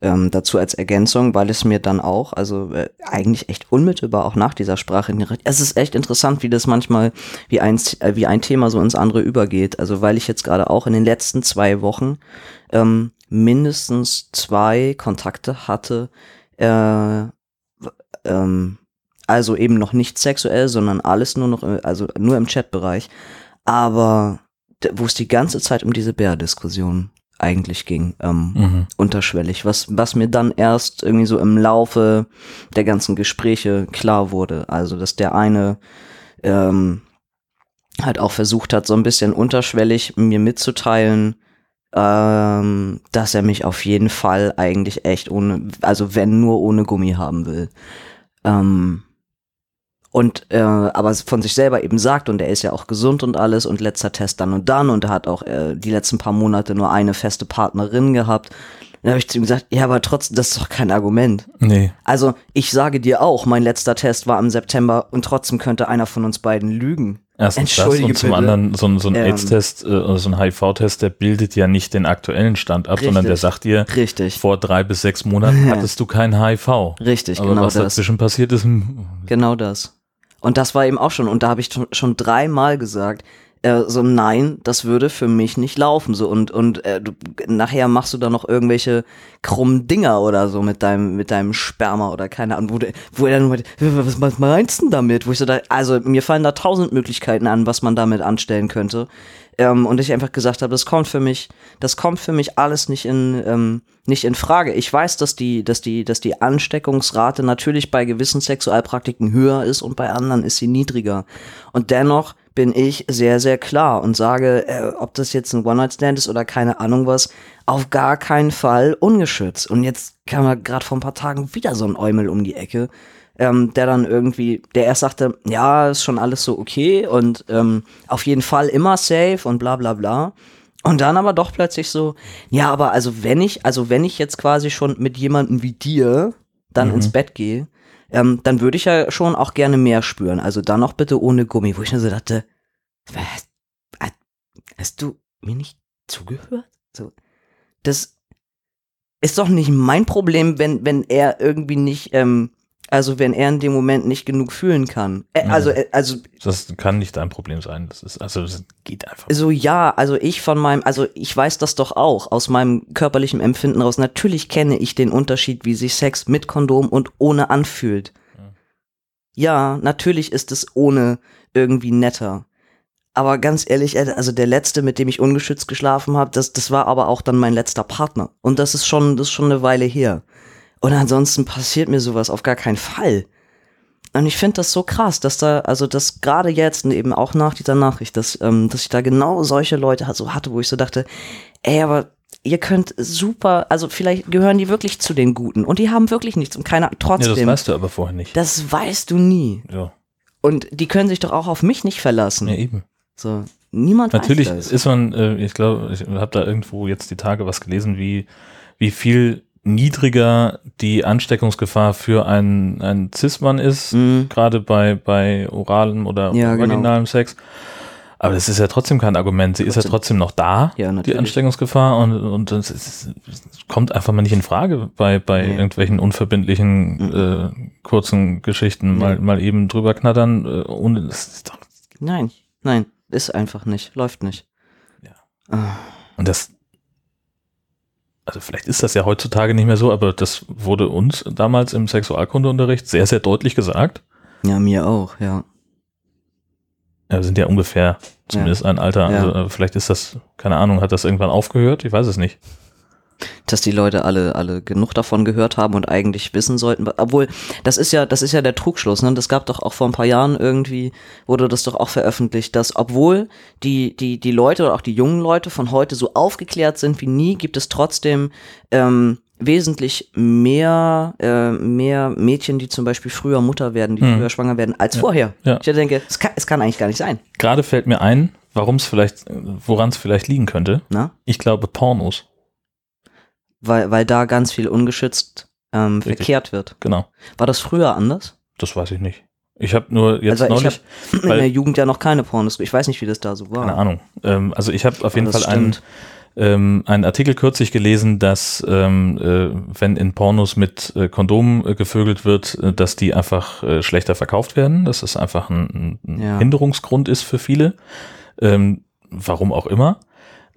ähm, dazu als Ergänzung, weil es mir dann auch, also äh, eigentlich echt unmittelbar auch nach dieser Sprache, es ist echt interessant, wie das manchmal wie ein äh, wie ein Thema so ins andere übergeht. Also weil ich jetzt gerade auch in den letzten zwei Wochen ähm, mindestens zwei Kontakte hatte, äh, ähm, also eben noch nicht sexuell, sondern alles nur noch, äh, also nur im Chatbereich, aber wo es die ganze Zeit um diese Bär-Diskussion eigentlich ging, ähm, Mhm. unterschwellig, was, was mir dann erst irgendwie so im Laufe der ganzen Gespräche klar wurde. Also, dass der eine ähm, halt auch versucht hat, so ein bisschen unterschwellig mir mitzuteilen, ähm, dass er mich auf jeden Fall eigentlich echt ohne, also wenn nur ohne Gummi haben will. Ähm, und äh, aber von sich selber eben sagt und er ist ja auch gesund und alles und letzter Test dann und dann und er hat auch äh, die letzten paar Monate nur eine feste Partnerin gehabt. Dann habe ich zu ihm gesagt, ja, aber trotzdem, das ist doch kein Argument. Nee. Also ich sage dir auch, mein letzter Test war im September und trotzdem könnte einer von uns beiden lügen. Erstens das und zum bitte. anderen so ein, so ein Ähm. AIDS-Test äh, oder so ein HIV-Test, der bildet ja nicht den aktuellen Stand ab, sondern der Richtig. sagt dir, Richtig, vor drei bis sechs Monaten hattest du kein HIV. richtig, Aber genau was das. dazwischen passiert ist, hm, Genau das. Und das war eben auch schon, und da habe ich schon- schon dreimal gesagt, Äh, so, nein, das würde für mich nicht laufen. So, und, und äh, du, nachher machst du da noch irgendwelche krummen Dinger oder so mit deinem, mit deinem Sperma oder keine Ahnung, wo, du, wo er dann, was, was meinst du damit? Wo ich so da, also mir fallen da tausend Möglichkeiten an, was man damit anstellen könnte. Ähm, und ich einfach gesagt habe, das kommt für mich, das kommt für mich alles nicht in, ähm, nicht in Frage. Ich weiß, dass die, dass die, dass die Ansteckungsrate natürlich bei gewissen Sexualpraktiken höher ist und bei anderen ist sie niedriger. Und dennoch bin ich sehr, sehr klar und sage, äh, ob das jetzt ein One-Night-Stand ist oder keine Ahnung was, auf gar keinen Fall ungeschützt. Und jetzt kam er gerade vor ein paar Tagen wieder so ein Eumel um die Ecke, ähm, der dann irgendwie, der erst sagte, ja, ist schon alles so okay und ähm, auf jeden Fall immer safe und bla bla bla. Und dann aber doch plötzlich so, ja, aber also wenn ich, also wenn ich jetzt quasi schon mit jemandem wie dir dann Mhm. ins Bett gehe, ähm, dann würde ich ja schon auch gerne mehr spüren. Also dann auch bitte ohne Gummi, wo ich dann so dachte, was, hast du mir nicht zugehört? So, das ist doch nicht mein Problem, wenn, wenn er irgendwie nicht, ähm, also wenn er in dem Moment nicht genug fühlen kann. Äh, Ja. also, äh, also Das kann nicht dein Problem sein. Das ist, also das geht einfach. so ja, also ich von meinem, also ich weiß das doch auch aus meinem körperlichen Empfinden raus. Natürlich kenne ich den Unterschied, wie sich Sex mit Kondom und ohne anfühlt. Ja, natürlich ist es ohne irgendwie netter. Aber ganz ehrlich, äh, also der letzte, mit dem ich ungeschützt geschlafen habe, das, das war aber auch dann mein letzter Partner. Und das ist schon, das ist schon eine Weile her. Und ansonsten passiert mir sowas auf gar keinen Fall. Und ich finde das so krass, dass da, also das gerade jetzt und eben auch nach dieser Nachricht, dass, ähm, dass ich da genau solche Leute so hatte, wo ich so dachte, ey, aber ihr könnt super, also vielleicht gehören die wirklich zu den Guten und die haben wirklich nichts und keiner, Ja, das trotzdem, weißt du aber vorher nicht. das weißt du nie. Ja, Und die können sich doch auch auf mich nicht verlassen. ja eben. So, niemand Natürlich weiß das. ist man, äh, ich glaube, ich habe da irgendwo jetzt die Tage was gelesen, wie, wie viel niedriger die Ansteckungsgefahr für einen, einen Cis-Mann ist, Mhm. gerade bei, bei oralem oder Ja, genau. vaginalem Sex. Aber das ist ja trotzdem kein Argument. Sie ist ja Trotzdem. trotzdem noch da, Ja, die. Ansteckungsgefahr. Und, und es, ist, es kommt einfach mal nicht in Frage bei, bei Nee. irgendwelchen unverbindlichen äh, kurzen Geschichten. Mal, Nee. mal eben drüber knattern, äh, ohne das ist doch Nein, nein, ist einfach nicht, läuft nicht. Ja. Ah, Und das, also vielleicht ist das ja heutzutage nicht mehr so, aber das wurde uns damals im Sexualkundeunterricht sehr, sehr deutlich gesagt. Ja, mir auch, ja. Ja, wir sind ja ungefähr zumindest ein Alter. Ja. Also äh, vielleicht ist das, keine Ahnung, hat das irgendwann aufgehört? Ich weiß es nicht. Dass die Leute alle alle genug davon gehört haben und eigentlich wissen sollten, obwohl das ist ja das ist ja der Trugschluss, ne? Das gab doch auch vor ein paar Jahren irgendwie wurde das doch auch veröffentlicht, dass obwohl die die die Leute oder auch die jungen Leute von heute so aufgeklärt sind wie nie, gibt es trotzdem ähm, wesentlich mehr äh, mehr Mädchen, die zum Beispiel früher Mutter werden, die Hm. früher schwanger werden als vorher. Ja. Ich denke, es kann, es kann eigentlich gar nicht sein, Gerade fällt mir ein, warum es vielleicht, woran es vielleicht liegen könnte. ne? Ich glaube Pornos. Weil weil da ganz viel ungeschützt ähm, verkehrt wird. Genau. War das früher anders? Das weiß ich nicht. Ich habe nur jetzt Also ich neulich, hab in der Jugend ja noch keine Pornos. Ich weiß nicht, wie das da so war. keine Ahnung. Ähm, also ich habe auf jeden das Fall einen, ähm, einen Artikel kürzlich gelesen, dass ähm, äh, wenn in Pornos mit äh, Kondomen äh, gevögelt wird, äh, dass die einfach äh, schlechter verkauft werden. Dass es einfach ein, ein Ja. Hinderungsgrund ist für viele. Ähm, warum auch immer.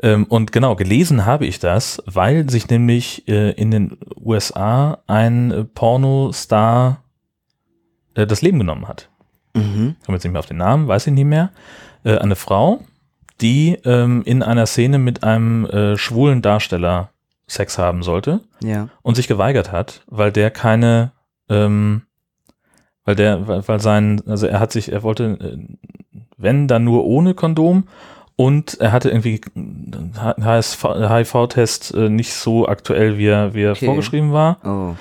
Ähm, und genau, gelesen habe ich das, weil sich nämlich äh, in den USA ein äh, Pornostar äh, das Leben genommen hat Mhm. komme jetzt nicht mehr auf den Namen, weiß ich nicht mehr, eine Frau, die ähm, in einer Szene mit einem schwulen Darsteller Sex haben sollte Ja. und sich geweigert hat, weil der keine, ähm, weil der, weil, weil sein, also er hat sich, er wollte, wenn, dann nur ohne Kondom und er hatte irgendwie HIV-Test äh, nicht so aktuell, wie er, wie er Okay. vorgeschrieben war. Oh.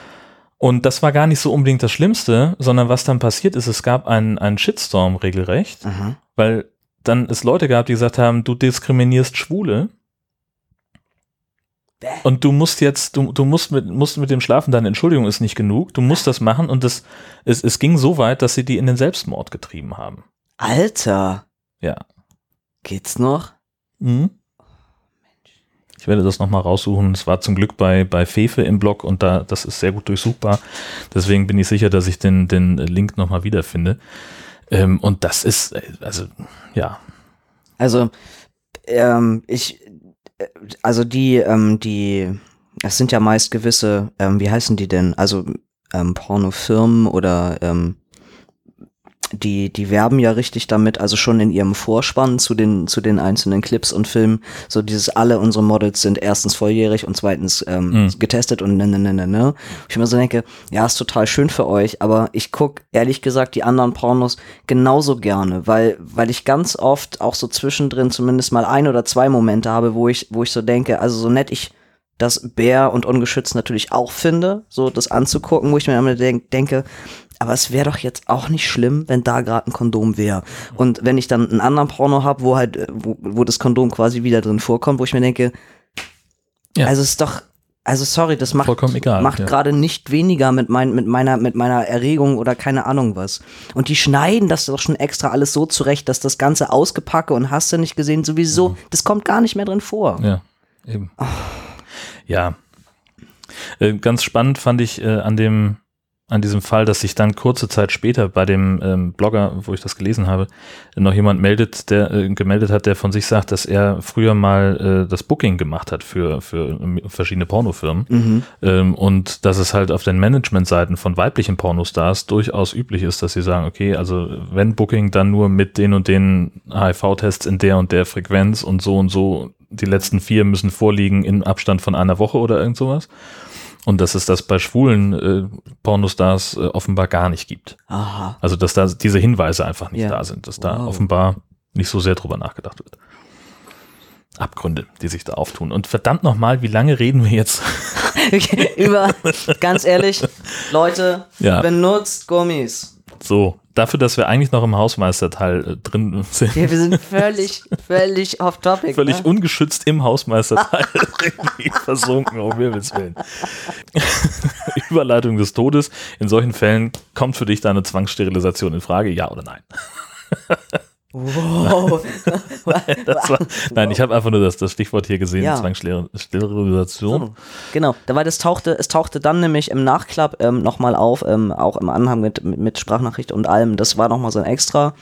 Und das war gar nicht so unbedingt das Schlimmste, sondern was dann passiert ist, es gab einen, einen Shitstorm regelrecht, Aha. weil dann es Leute gab, die gesagt haben, du diskriminierst Schwule. Und du musst jetzt, du, du musst mit, musst mit dem Schlafen, deine Entschuldigung ist nicht genug, du musst das machen und das, es, es ging so weit, dass sie die in den Selbstmord getrieben haben. Alter. Ja. Geht's noch? Mhm. Ich werde das nochmal raussuchen. Es war zum Glück bei, bei Fefe im Blog und da, das ist sehr gut durchsuchbar. Deswegen bin ich sicher, dass ich den, den Link nochmal wiederfinde. Ähm, und das ist, äh, also, ja, Also, ähm, ich, äh, also die, ähm, die, es sind ja meist gewisse, ähm, wie heißen die denn? Also ähm, Pornofirmen oder ähm, die, die werben ja richtig damit, also schon in ihrem Vorspann zu den, zu den einzelnen Clips und Filmen, so dieses alle unsere Models sind erstens volljährig und zweitens ähm, Mhm. getestet und ne, ne, ne, ne, ne. Ich mir so denke, ja, ist total schön für euch, aber ich guck ehrlich gesagt die anderen Pornos genauso gerne, weil, weil ich ganz oft auch so zwischendrin zumindest mal ein oder zwei Momente habe, wo ich, wo ich so denke, also so nett ich das Bär und ungeschützt natürlich auch finde, so das anzugucken, wo ich mir immer denk, denke, aber es wäre doch jetzt auch nicht schlimm, wenn da gerade ein Kondom wäre. Und wenn ich dann einen anderen Porno habe, wo halt, äh, wo, wo das Kondom quasi wieder drin vorkommt, wo ich mir denke, Ja. also es ist doch, also sorry, das macht, egal, macht ja. gerade nicht weniger mit, mein, mit, meiner, mit meiner Erregung oder keine Ahnung was. Und die schneiden das doch schon extra alles so zurecht, dass das Ganze ausgepacke und hast du nicht gesehen, sowieso, das kommt gar nicht mehr drin vor. Ja, eben. Ja. Äh, ganz spannend fand ich äh, an dem an diesem Fall, dass sich dann kurze Zeit später bei dem ähm, Blogger, wo ich das gelesen habe, noch jemand meldet, der äh, gemeldet hat, der von sich sagt, dass er früher mal äh, das Booking gemacht hat für für ähm, verschiedene Pornofirmen Mhm. ähm, und dass es halt auf den Managementseiten von weiblichen Pornostars durchaus üblich ist, dass sie sagen, okay, also wenn Booking dann nur mit den und den HIV-Tests in der und der Frequenz und so und so, die letzten vier müssen vorliegen in Abstand von einer Woche oder irgend sowas. Und dass es das bei schwulen äh, Pornostars äh, offenbar gar nicht gibt. Aha. Also dass da diese Hinweise einfach nicht Ja. da sind, dass da Wow. offenbar nicht so sehr drüber nachgedacht wird. Abgründe, die sich da auftun. Und verdammt nochmal, wie lange reden wir jetzt? Über, ganz ehrlich, Leute, Ja. benutzt Gummis. So, dafür, dass wir eigentlich noch im Hausmeisterteil äh, drin sind. Ja, wir sind völlig, völlig off topic. Völlig ne? ungeschützt im Hausmeisterteil versunken, um Himmels Willen. Überleitung des Todes. In solchen Fällen kommt für dich da eine Zwangssterilisation in Frage, ja oder nein? Wow. Das war, nein, ich habe einfach nur das, das Stichwort hier gesehen, Ja. Zwangssterilisation. Genau, da war das tauchte, es tauchte dann nämlich im Nachklapp ähm, nochmal auf, ähm, auch im Anhang mit, mit, mit Sprachnachricht und allem. Das war nochmal so ein extra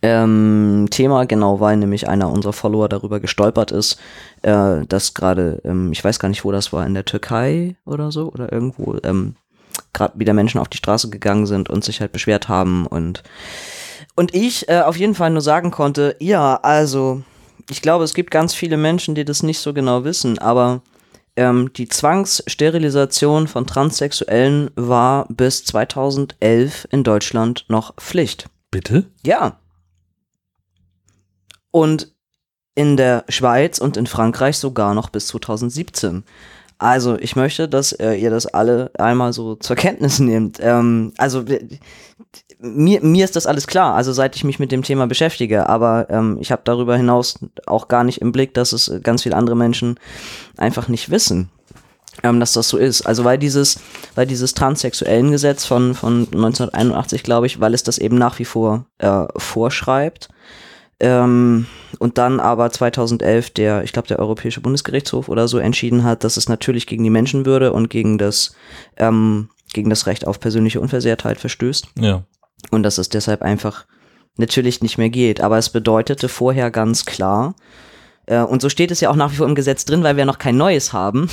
ähm, Thema, genau, weil nämlich einer unserer Follower darüber gestolpert ist, äh, dass gerade, ähm, ich weiß gar nicht, wo das war, in der Türkei oder so, oder irgendwo, ähm, gerade wieder Menschen auf die Straße gegangen sind und sich halt beschwert haben und und ich äh, auf jeden Fall nur sagen konnte, ja, also ich glaube, es gibt ganz viele Menschen, die das nicht so genau wissen, aber ähm, die Zwangssterilisation von Transsexuellen war bis 2011 in Deutschland noch Pflicht. Bitte? Ja. Und in der Schweiz und in Frankreich sogar noch bis 2017. Also ich möchte, dass äh, ihr das alle einmal so zur Kenntnis nehmt. Ähm, also mir, mir ist das alles klar, also seit ich mich mit dem Thema beschäftige, aber ähm, ich habe darüber hinaus auch gar nicht im Blick, dass es äh, ganz viele andere Menschen einfach nicht wissen ähm, dass das so ist. Also weil dieses, weil dieses transsexuellen Gesetz von, von 1981, glaube ich, weil es das eben nach wie vor äh, vorschreibt. Ähm, und dann aber 2011 der, ich glaube, der Europäische Bundesgerichtshof oder so entschieden hat, dass es natürlich gegen die Menschenwürde und gegen das, ähm, gegen das Recht auf persönliche Unversehrtheit verstößt Ja. und dass es deshalb einfach natürlich nicht mehr geht. Aber es bedeutete vorher ganz klar, äh, und so steht es ja auch nach wie vor im Gesetz drin, weil wir noch kein neues haben,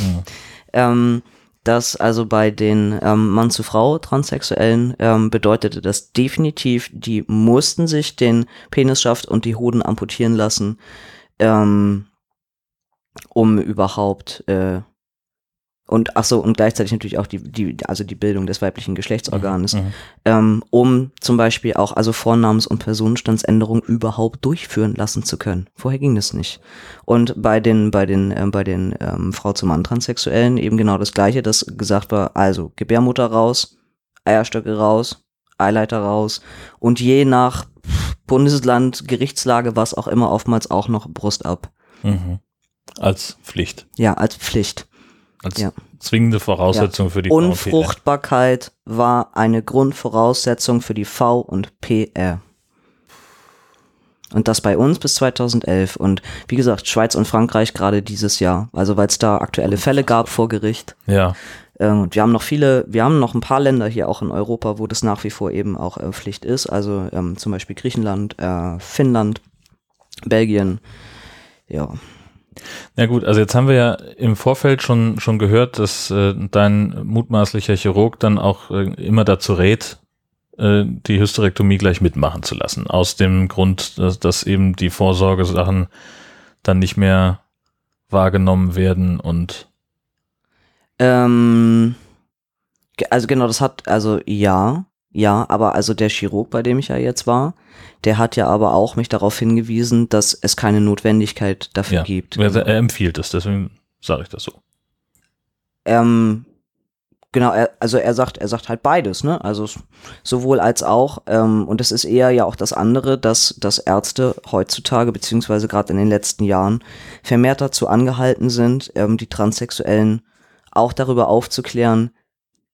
ähm, dass also bei den ähm, Mann zu Frau Transsexuellen ähm, bedeutete das definitiv, die mussten sich den Penisschaft und die Hoden amputieren lassen, ähm, um überhaupt äh, und ach so und gleichzeitig natürlich auch die die also die Bildung des weiblichen Geschlechtsorganes Mhm. ähm, um zum Beispiel auch also Vornamens- und Personenstandsänderungen überhaupt durchführen lassen zu können. Vorher ging das nicht. Und bei den bei den ähm, bei den ähm, Frau zum Mann Transsexuellen eben genau das Gleiche, dass gesagt war, also Gebärmutter raus, Eierstöcke raus, Eileiter raus und je nach Bundesland, Gerichtslage, was auch immer, oftmals auch noch Brust ab. Mhm. Als Pflicht. Ja, als Pflicht. Als Ja. zwingende Voraussetzung für die VPR. Unfruchtbarkeit war eine Grundvoraussetzung für die V und PR. Und das bei uns bis 2011. Und wie gesagt, Schweiz und Frankreich gerade dieses Jahr. Also weil es da aktuelle Fälle gab vor Gericht. Ja. Ähm, Und wir haben noch viele, wir haben noch ein paar Länder hier auch in Europa, wo das nach wie vor eben auch äh, Pflicht ist. Also ähm, zum Beispiel Griechenland, äh, Finnland, Belgien. Ja. Na gut, also jetzt haben wir ja im Vorfeld schon, schon gehört, dass äh, dein mutmaßlicher Chirurg dann auch äh, immer dazu rät, äh, die Hysterektomie gleich mitmachen zu lassen. Aus dem Grund, dass, dass eben die Vorsorgesachen dann nicht mehr wahrgenommen werden und Ähm, also genau, das hat, also ja, ja, aber also der Chirurg, bei dem ich ja jetzt war, der hat ja aber auch mich darauf hingewiesen, dass es keine Notwendigkeit dafür ja, gibt. er, er empfiehlt es, deswegen sage ich das so. Ähm, genau, er, also er sagt, er sagt halt beides, ne? Also sowohl als auch, ähm, und das ist eher ja auch das andere, dass, dass Ärzte heutzutage, beziehungsweise gerade in den letzten Jahren, vermehrt dazu angehalten sind, ähm, die Transsexuellen auch darüber aufzuklären,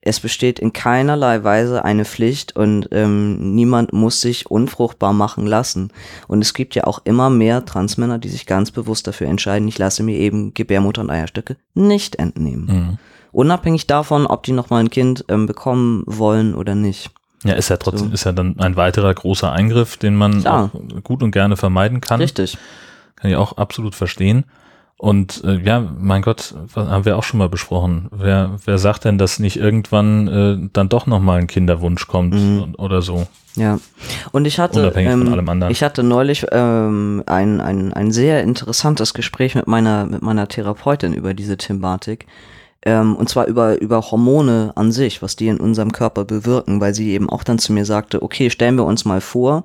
es besteht in keinerlei Weise eine Pflicht und ähm, niemand muss sich unfruchtbar machen lassen. Und es gibt ja auch immer mehr Transmänner, die sich ganz bewusst dafür entscheiden, ich lasse mir eben Gebärmutter und Eierstöcke nicht entnehmen. Mhm. Unabhängig davon, ob die nochmal ein Kind ähm, bekommen wollen oder nicht. Ja, ist ja trotzdem, So. ist ja dann ein weiterer großer Eingriff, den man auch gut und gerne vermeiden kann. Richtig. Kann ich auch absolut verstehen. Und äh, ja, mein Gott, haben wir auch schon mal besprochen. Wer, wer sagt denn, dass nicht irgendwann äh, dann doch nochmal ein Kinderwunsch kommt Mhm. und- oder so? Ja. Und ich hatte, ähm, ich hatte neulich ähm, ein, ein, ein sehr interessantes Gespräch mit meiner, mit meiner Therapeutin über diese Thematik. Ähm, und zwar über, über Hormone an sich, was die in unserem Körper bewirken, weil sie eben auch dann zu mir sagte, okay, stellen wir uns mal vor,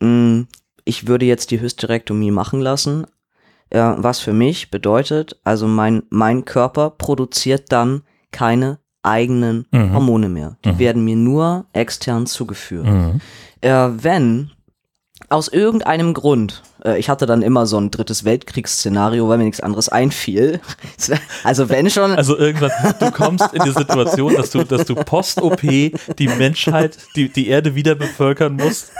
mh, ich würde jetzt die Hysterektomie machen lassen, äh, was für mich bedeutet, also mein, mein Körper produziert dann keine eigenen Mhm. Hormone mehr. Die Mhm. werden mir nur extern zugeführt. Mhm. Äh, wenn aus irgendeinem Grund, äh, ich hatte dann immer so ein drittes Weltkriegsszenario, weil mir nichts anderes einfiel. Also wenn schon, Also irgendwann, du kommst in die Situation, dass du, dass du post-OP die Menschheit, die, die Erde wieder bevölkern musst.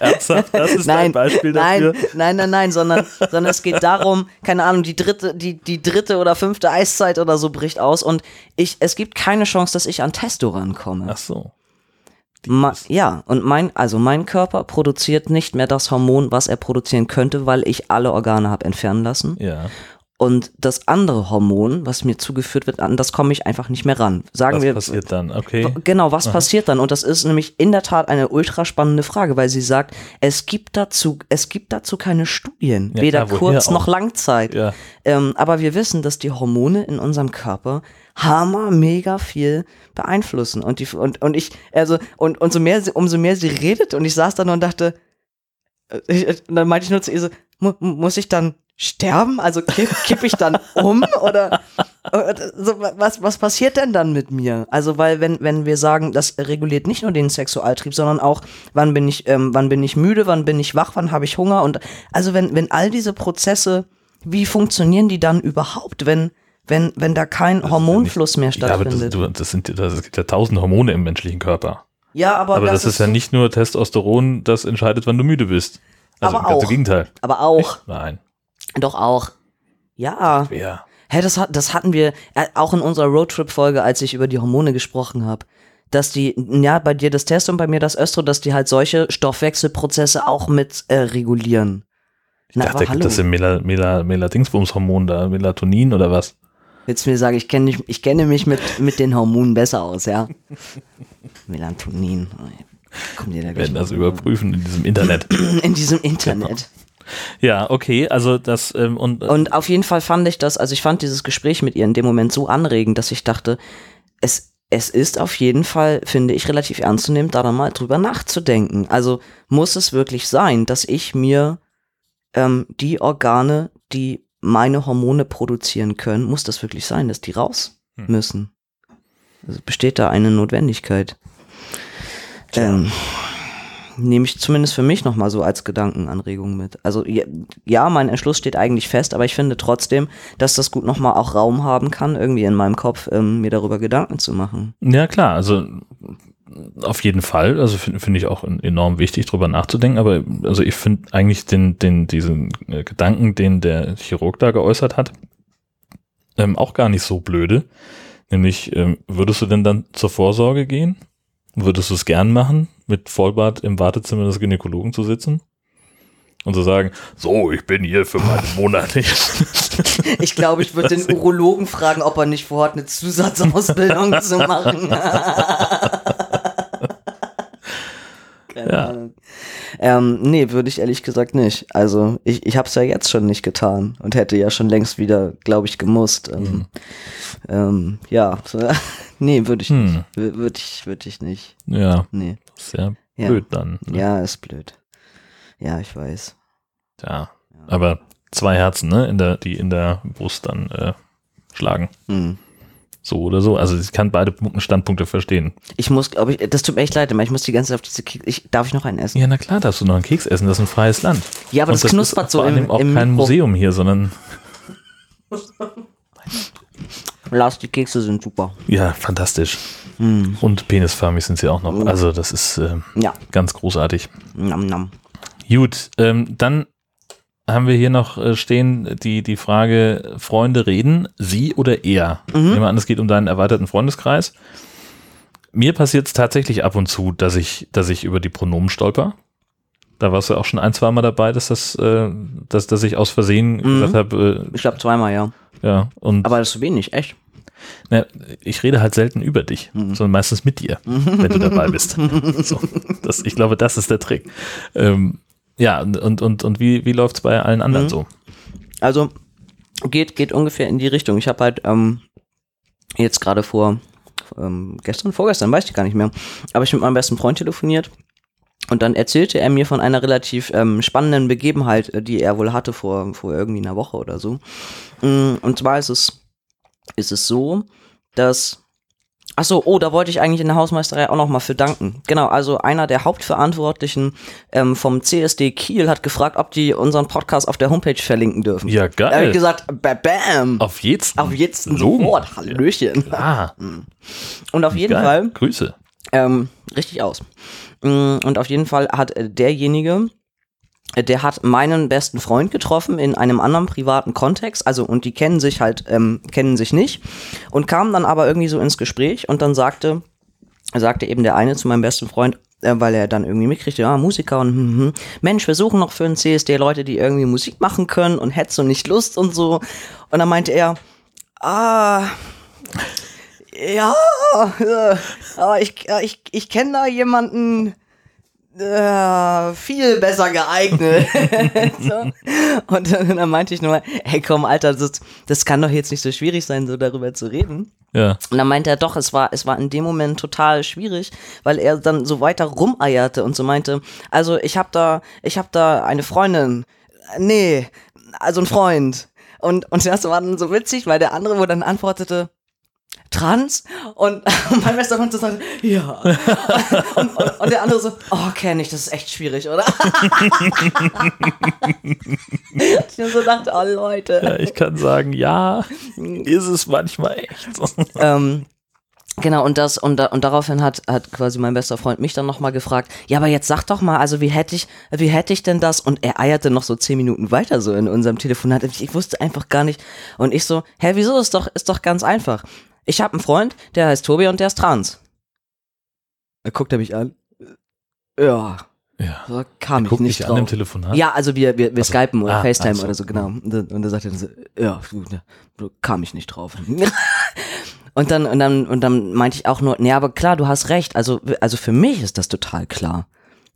Ernsthaft? Das ist ein Beispiel dafür. Nein, nein, nein, nein, sondern, sondern es geht darum, keine Ahnung, die dritte, die, die dritte oder fünfte Eiszeit oder so bricht aus und ich, es gibt keine Chance, dass ich an Testo rankomme. Ach so. Ma ja, und mein, also mein Körper produziert nicht mehr das Hormon, was er produzieren könnte, weil ich alle Organe habe entfernen lassen. Ja. Und das andere Hormon, was mir zugeführt wird, an das komme ich einfach nicht mehr ran. Sagen Was wir, passiert dann? Okay. Genau, was passiert dann? Und das ist nämlich in der Tat eine ultra spannende Frage, weil sie sagt, es gibt dazu, es gibt dazu keine Studien, Ja, weder klar, Kurz- noch Langzeit. Ja. Ähm, aber wir wissen, dass die Hormone in unserem Körper hammer mega viel beeinflussen. Und die, und, und ich, also, und, und so mehr, sie- umso mehr sie redet, und ich saß da und dachte, äh, ich, und dann meinte ich nur zu ihr so, mu, muss ich dann sterben? Also kipp, kipp ich dann um? Oder äh, so, was, was passiert denn dann mit mir? Also, weil wenn, wenn wir sagen, das reguliert nicht nur den Sexualtrieb, sondern auch, wann bin ich, ähm, wann bin ich müde, wann bin ich wach, wann habe ich Hunger und also wenn, wenn all diese Prozesse, wie funktionieren die dann überhaupt, wenn, wenn, wenn da kein Hormonfluss mehr Ja, aber das, stattfindet? das sind, das, es gibt ja tausend Hormone im menschlichen Körper. Ja, aber, Aber das, ist ja so- nicht nur Testosteron, das entscheidet, wann du müde bist. Also Aber ganz im auch. Gegenteil. Aber auch, Nein. Doch auch. Ja. Wer? Hä, das, hat, das hatten wir äh, auch in unserer Roadtrip-Folge, als ich über die Hormone gesprochen habe. Dass die, ja, bei dir das Test und bei mir das Östro, dass die halt solche Stoffwechselprozesse auch mit äh, regulieren. Ich dachte, da gibt es im Mela, Mela, Meladingsbums-Hormon da, Melatonin oder was? Willst du mir sagen, ich kenne mich, ich kenne mich mit, mit den Hormonen besser aus, ja? Melatonin. Kommt dir da werden das überprüfen in diesem Internet. In diesem Internet. Ja, okay, also das ähm, und, Und auf jeden Fall fand ich das, also ich fand dieses Gespräch mit ihr in dem Moment so anregend, dass ich dachte, es, es ist auf jeden Fall, finde ich, relativ ernst zu nehmen, da dann mal drüber nachzudenken. Also muss es wirklich sein, dass ich mir ähm, die Organe, die meine Hormone produzieren können, muss das wirklich sein, dass die raus Hm. müssen. Also besteht da eine Notwendigkeit. Ähm, nehme ich zumindest für mich nochmal so als Gedankenanregung mit. Also ja, mein Entschluss steht eigentlich fest, aber ich finde trotzdem, dass das gut nochmal auch Raum haben kann, irgendwie in meinem Kopf ähm, mir darüber Gedanken zu machen. Ja, klar, also auf jeden Fall. Also finde find ich auch enorm wichtig, drüber nachzudenken. Aber also ich finde eigentlich den, den, diesen äh, Gedanken, den der Chirurg da geäußert hat, ähm, auch gar nicht so blöde. Nämlich, ähm, würdest du denn dann zur Vorsorge gehen? Würdest du es gern machen, mit Vollbart im Wartezimmer des Gynäkologen zu sitzen? Und zu sagen, so, ich bin hier für meinen Monat. Ich glaube, ich würde den Urologen fragen, ob er nicht vorhat, eine Zusatzausbildung zu machen. Keine Ja. Ahnung. Ähm, nee, würde ich ehrlich gesagt nicht. Also ich, ich habe es ja jetzt schon nicht getan und hätte ja schon längst wieder, glaube ich, gemusst. Ähm, ähm, ja, nee, würde ich nicht. Hm. Würde ich, würde ich nicht. ja, Nee. ist ja, Ja. blöd dann. ne? Ja, ist blöd. Ja, ich weiß. Ja. Aber zwei Herzen, ne, in der, die in der Brust dann äh, schlagen. Hm. So oder so. Also ich kann beide Standpunkte verstehen. Ich muss, glaube ich, das tut mir echt leid, aber ich muss die ganze Zeit auf diese Keks. Ich, darf ich noch einen essen? Ja, na klar, darfst du noch einen Keks essen, das ist ein freies Land. Ja, aber Und das knuspert ist so im, allem auch im kein Mikro. Museum hier, sondern Lars, die Kekse sind super. ja, fantastisch. Hm. Und penisförmig sind sie auch noch. Also das ist äh, Ja, ganz großartig. nam, nam. Gut, ähm, dann haben wir hier noch äh, stehen die, die Frage, Freunde reden, sie oder er? Mhm. Nehmen wir an, es geht um deinen erweiterten Freundeskreis. Mir passiert es tatsächlich ab und zu, dass ich, dass ich über die Pronomen stolper. Da warst du auch schon ein, zwei Mal dabei, dass das, äh, dass, dass ich aus Versehen gesagt habe, Ich glaube zweimal, ja. äh, ja, und Mhm. Aber das ist wenig, echt. na, ich rede halt selten über dich, Mhm. sondern meistens mit dir, wenn du dabei bist. So, das, ich glaube, das ist der Trick. Ähm, ja, und, und, und, wie, wie läuft es bei allen anderen Mhm. so? Also geht, geht ungefähr in die Richtung. Ich habe halt ähm, jetzt gerade vor ähm, gestern, vorgestern, weiß ich gar nicht mehr, aber ich mit meinem besten Freund telefoniert und dann erzählte er mir von einer relativ ähm, spannenden Begebenheit, äh, die er wohl hatte vor, vor irgendwie einer Woche oder so. Mm, Und zwar ist es, ist es so, dass Ach so, oh, da wollte ich eigentlich in der Hausmeisterei auch noch mal für danken. Genau, also einer der Hauptverantwortlichen ähm, vom CSD Kiel hat gefragt, ob die unseren Podcast auf der Homepage verlinken dürfen. Ja, Da habe ich geil. gesagt, ba bam. Auf jetzt. Auf jetzt sofort. Hallöchen. Ah, Und auf jeden geil. Fall, Grüße. ähm, richtig aus. Mm, Und auf jeden Fall hat äh, derjenige, der hat meinen besten Freund getroffen in einem anderen privaten Kontext, also und die kennen sich halt, ähm, kennen sich nicht und kamen dann aber irgendwie so ins Gespräch und dann sagte, sagte eben der eine zu meinem besten Freund, äh, weil er dann irgendwie mitkriegte, ja, Musiker und hm, hm, Mensch, wir suchen noch für einen CSD Leute, die irgendwie Musik machen können und hättest du nicht Lust und so. Und dann meinte er, ah, ja, äh, aber ich, äh, ich, ich kenne da jemanden äh, viel besser geeignet. so. Und dann, dann meinte ich nur, hey komm, Alter, das, das kann doch jetzt nicht so schwierig sein, so darüber zu reden. Ja. Und dann meinte er doch, es war, es war in dem Moment total schwierig, weil er dann so weiter rumeierte und so meinte, also ich hab da, ich hab da eine Freundin. Nee, also ein Freund. Und, und das war dann so witzig, weil der andere, wo dann antwortete, trans? Und mein bester Freund so sagte, ja. Und, und, und der andere so, oh, kenn ich, das ist echt schwierig, oder? ich mir so dachte, oh Leute. ja, ich kann sagen, ja, ist es manchmal echt so. ähm, genau, und das, und, da, und daraufhin hat, hat quasi mein bester Freund mich dann nochmal gefragt, ja, aber jetzt sag doch mal, also wie hätte ich, wie hätte ich denn das? Und er eierte noch so zehn Minuten weiter so in unserem Telefonat. Ich, ich wusste einfach gar nicht. Und ich so, hä, wieso? Ist doch, ist doch ganz einfach. Ich habe einen Freund, der heißt Tobi und der ist trans. Er guckt er mich an. Ja, Ja. so kam ich nicht drauf. an im Telefonat. Ja, also wir, wir, wir so. skypen oder Ah, FaceTime ach so. oder so, genau. Und, dann- und da sagt er dann so, ja, gut, ne, da kam ich nicht drauf. und dann, und dann, und dann meinte ich auch nur, nee, aber klar, du hast recht. Also, also für mich ist das total klar.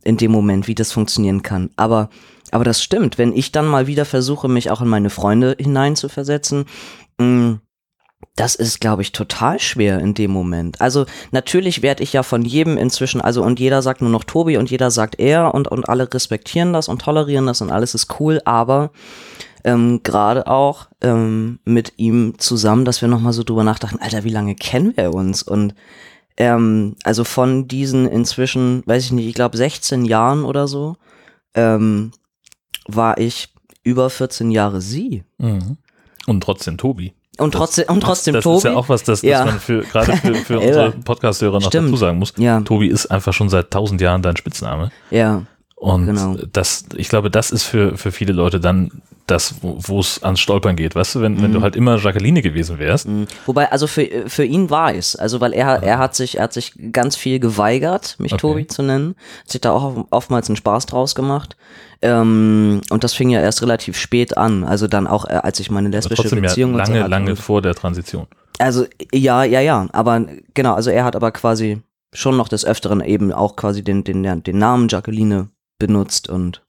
In dem Moment, wie das funktionieren kann. Aber, aber das stimmt. Wenn ich dann mal wieder versuche, mich auch in meine Freunde hineinzuversetzen, mh, das ist, glaube ich, total schwer in dem Moment. Also natürlich werde ich ja von jedem inzwischen, also und jeder sagt nur noch Tobi und jeder sagt er und, und alle respektieren das und tolerieren das und alles ist cool, aber ähm, gerade auch ähm, mit ihm zusammen, dass wir nochmal so drüber nachdachten, Alter, wie lange kennen wir uns? Und ähm, also von diesen inzwischen, weiß ich nicht, ich glaube 16 Jahren oder so, ähm, war ich über 14 Jahre sie. Mhm. Und trotzdem Tobi. Und trotzdem, und trotzdem das, Tobi. Das ist ja auch was, das, das Ja. man für, gerade für, für unsere Podcast-Hörer noch Stimmt. dazu sagen muss. Ja. Tobi ist einfach schon seit tausend Jahren dein Spitzname. Ja. Und Genau. das, ich glaube, das ist für, für viele Leute dann das, wo es ans Stolpern geht. Weißt du, wenn, wenn du Mhm. halt immer Jacqueline gewesen wärst, Wobei, also für, für ihn war es. Also, weil er, er hat sich, er hat sich ganz viel geweigert, mich Okay. Tobi zu nennen. Hat sich da auch oftmals einen Spaß draus gemacht. Ähm, und das fing ja erst relativ spät an. Also dann auch, äh, als ich meine lesbische trotzdem ja Beziehung so lange, hatte. lange vor der Transition. Also, ja, ja, ja. Aber genau, also er hat aber quasi schon noch des Öfteren eben auch quasi den, den, den Namen Jacqueline benutzt und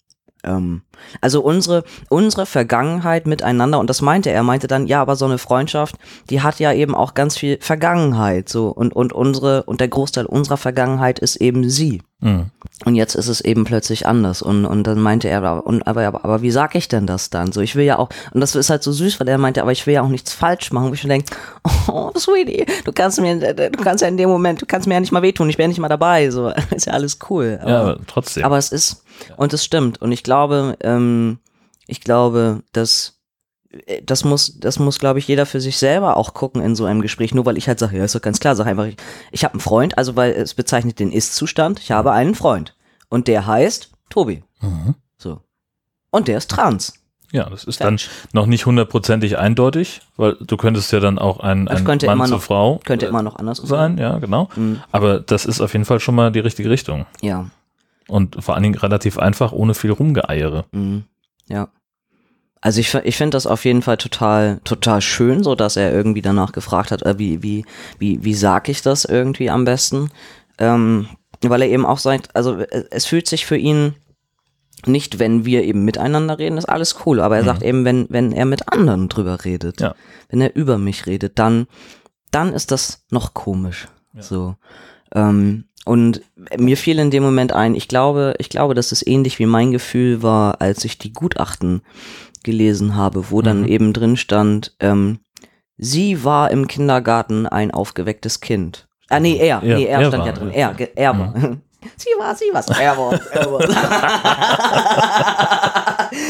ähm, also unsere, unsere Vergangenheit miteinander, und das meinte er, er meinte dann, ja, aber so eine Freundschaft, die hat ja eben auch ganz viel Vergangenheit, so, und, und unsere, und der Großteil unserer Vergangenheit ist eben sie. Mhm. Und jetzt ist es eben plötzlich anders. Und, und dann meinte er, aber, und, aber, aber, aber wie sag ich denn das dann? So, ich will ja auch, und das ist halt so süß, weil er meinte, aber ich will ja auch nichts falsch machen. Wo ich mir denke, oh, Sweetie, du kannst mir, du kannst ja in dem Moment, du kannst mir ja nicht mal wehtun, ich wäre nicht mal dabei. So, ist ja alles cool. Ja, aber trotzdem. Aber es ist, und es stimmt. Und ich glaube, ähm, ich glaube, dass äh, das muss, das muss, glaube ich, jeder für sich selber auch gucken in so einem Gespräch. Nur weil ich halt sage, ja, ist doch ganz klar, sag einfach, ich, ich habe einen Freund, also weil es bezeichnet den Ist-Zustand. Ich habe einen Freund. Und der heißt Tobi. Mhm. So. Und der ist trans. Ja, das ist dann noch nicht hundertprozentig eindeutig, weil du könntest ja dann auch ein, Das ein könnte Mann noch- Frau Könnte äh, immer noch anders sein, ja, genau. Mhm. Aber das ist auf jeden Fall schon mal die richtige Richtung. Ja. Und vor allen Dingen relativ einfach, ohne viel Rumgeeiere. Mhm. Ja. Also ich, ich finde das auf jeden Fall total, total schön, so dass er irgendwie danach gefragt hat, äh, wie, wie, wie, wie sag ich das irgendwie am besten? Ähm, weil er eben auch sagt, also äh, es fühlt sich für ihn nicht, wenn wir eben miteinander reden, ist alles cool, aber er sagt eben, wenn, wenn er mit anderen drüber redet, Ja. wenn er über mich redet, dann, dann ist das noch komisch. So. Ähm, und mir fiel in dem Moment ein, ich glaube, ich glaube, dass es ähnlich wie mein Gefühl war, als ich die Gutachten gelesen habe, wo dann eben drin stand, ähm, sie war im Kindergarten ein aufgewecktes Kind. Ah, nee, er, Er- nee, er, er stand war, ja drin. ja. Er, er war. Sie war, sie war, er war, er war.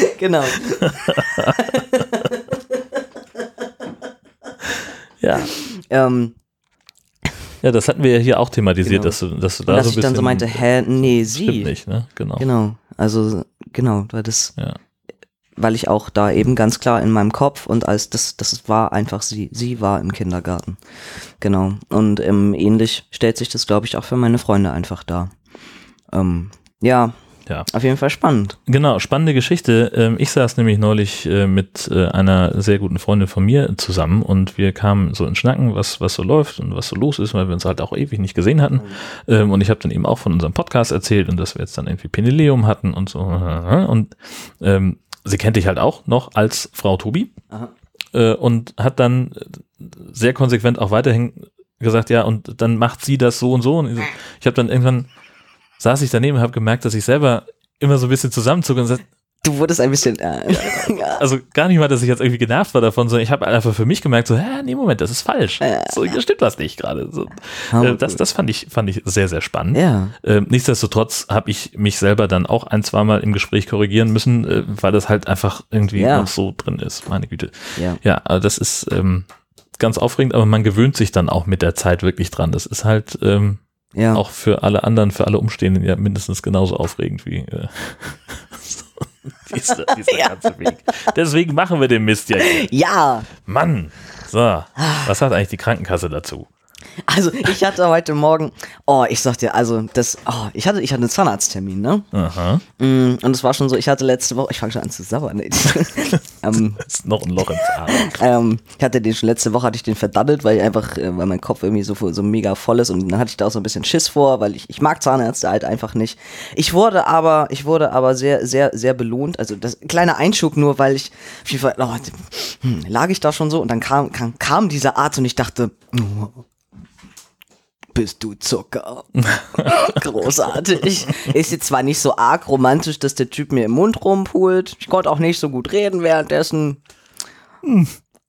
genau. Ja. Ähm, Ja, das hatten wir ja hier auch thematisiert, Genau. dass du, dass du da und dass so ich ein dann so meinte, hä, nee, Stimmt sie. nicht, ne? Genau. Genau, also genau, weil das, Ja. weil ich auch da eben ganz klar in meinem Kopf und als das, das war einfach sie, sie war im Kindergarten. Genau. Und ähm, ähnlich stellt sich das, glaube ich, auch für meine Freunde einfach dar. Ähm, ja, Ja. auf jeden Fall spannend. Genau, spannende Geschichte. Ähm, Ich saß nämlich neulich äh, mit äh, einer sehr guten Freundin von mir zusammen und wir kamen so in Schnacken, was, was so läuft und was so los ist, weil wir uns halt auch ewig nicht gesehen hatten. Ähm, Und ich habe dann eben auch von unserem Podcast erzählt und dass wir jetzt dann irgendwie Peneleum hatten und so. Und ähm, sie kennt dich halt auch noch als Frau Tobi Aha. äh, und hat dann sehr konsequent auch weiterhin gesagt, ja, und dann macht sie das so und so. Und ich habe dann irgendwann saß ich daneben und habe gemerkt, dass ich selber immer so ein bisschen zusammenzucke und gesagt, Du wurdest ein bisschen, äh, ja. also gar nicht mal, dass ich jetzt irgendwie genervt war davon, sondern ich habe einfach für mich gemerkt, so, hä, nee, Moment, das ist falsch. So, hier stimmt was nicht gerade. So, äh, das das fand, ich, fand ich sehr, sehr spannend. Ja. Ähm, nichtsdestotrotz habe ich mich selber dann auch ein, zweimal im Gespräch korrigieren müssen, äh, weil das halt einfach irgendwie Ja. noch so drin ist. Meine Güte. Ja. Ja, also das ist ähm, ganz aufregend, aber man gewöhnt sich dann auch mit der Zeit wirklich dran. Das ist halt ähm, ja. auch für alle anderen, für alle Umstehenden ja mindestens genauso aufregend wie äh, dieser, dieser Ja. ganze Weg. Deswegen machen wir den Mist ja hier. ja. Mann. So, was sagt eigentlich die Krankenkasse dazu? Also ich hatte heute Morgen, oh, ich sag dir, also das, oh, ich hatte, ich hatte einen Zahnarzttermin, ne? Aha. Mm, Und es war schon so, ich hatte letzte Woche, ich fange schon an zu sabbern, ey. ähm, Das ist noch ein Loch im Zahn. ähm, ich hatte den schon letzte Woche hatte ich den verdaddelt, weil ich einfach, äh, weil mein Kopf irgendwie so, so mega voll ist und dann hatte ich da auch so ein bisschen Schiss vor, weil ich, ich mag Zahnärzte halt einfach nicht. Ich wurde aber, ich wurde aber sehr, sehr, sehr belohnt. Also das kleine Einschub nur, weil ich auf jeden Fall, oh, hm, lag ich da schon so und dann kam, kam, kam dieser Arzt und ich dachte, oh, bist du Zucker. Großartig. Ist jetzt zwar nicht so arg romantisch, dass der Typ mir im Mund rumpult. Ich konnte auch nicht so gut reden währenddessen.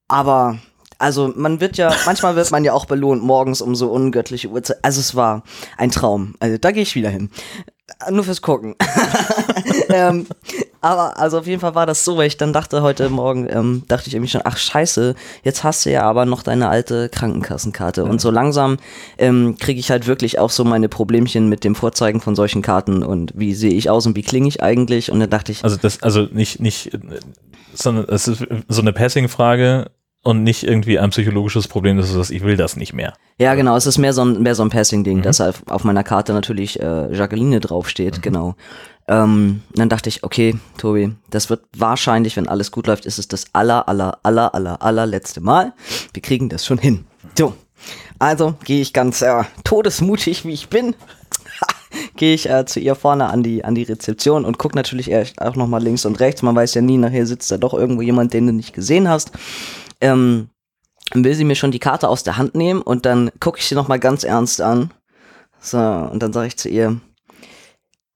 Aber, also man wird ja, manchmal wird man ja auch belohnt morgens um so ungöttliche Uhrzeit. Also es war ein Traum. Also da gehe ich wieder hin. Nur fürs Gucken. ähm, Aber also auf jeden Fall war das so, weil ich dann dachte heute Morgen, ähm, dachte ich irgendwie schon, ach scheiße, jetzt hast du ja aber noch deine alte Krankenkassenkarte. Und so langsam ähm, kriege ich halt wirklich auch so meine Problemchen mit dem Vorzeigen von solchen Karten und wie sehe ich aus und wie klinge ich eigentlich. Und dann dachte ich, Also das, also nicht, nicht, sondern es ist so eine Passing-Frage und nicht irgendwie ein psychologisches Problem, das ist, das, ich will das nicht mehr. ja genau, es ist mehr so ein, mehr so ein Passing-Ding, dass auf, auf meiner Karte natürlich äh, Jacqueline draufsteht, genau. Ähm, dann dachte ich, okay, Tobi, das wird wahrscheinlich, wenn alles gut läuft, ist es das aller, aller, aller, aller, allerletzte Mal. Wir kriegen das schon hin. So, also gehe ich ganz äh, todesmutig, wie ich bin, gehe ich äh, zu ihr vorne an die, an die Rezeption und gucke natürlich auch nochmal links und rechts. Man weiß ja nie, nachher sitzt da doch irgendwo jemand, den du nicht gesehen hast. Ähm, will sie mir schon die Karte aus der Hand nehmen und dann gucke ich sie nochmal ganz ernst an. So, und dann sage ich zu ihr,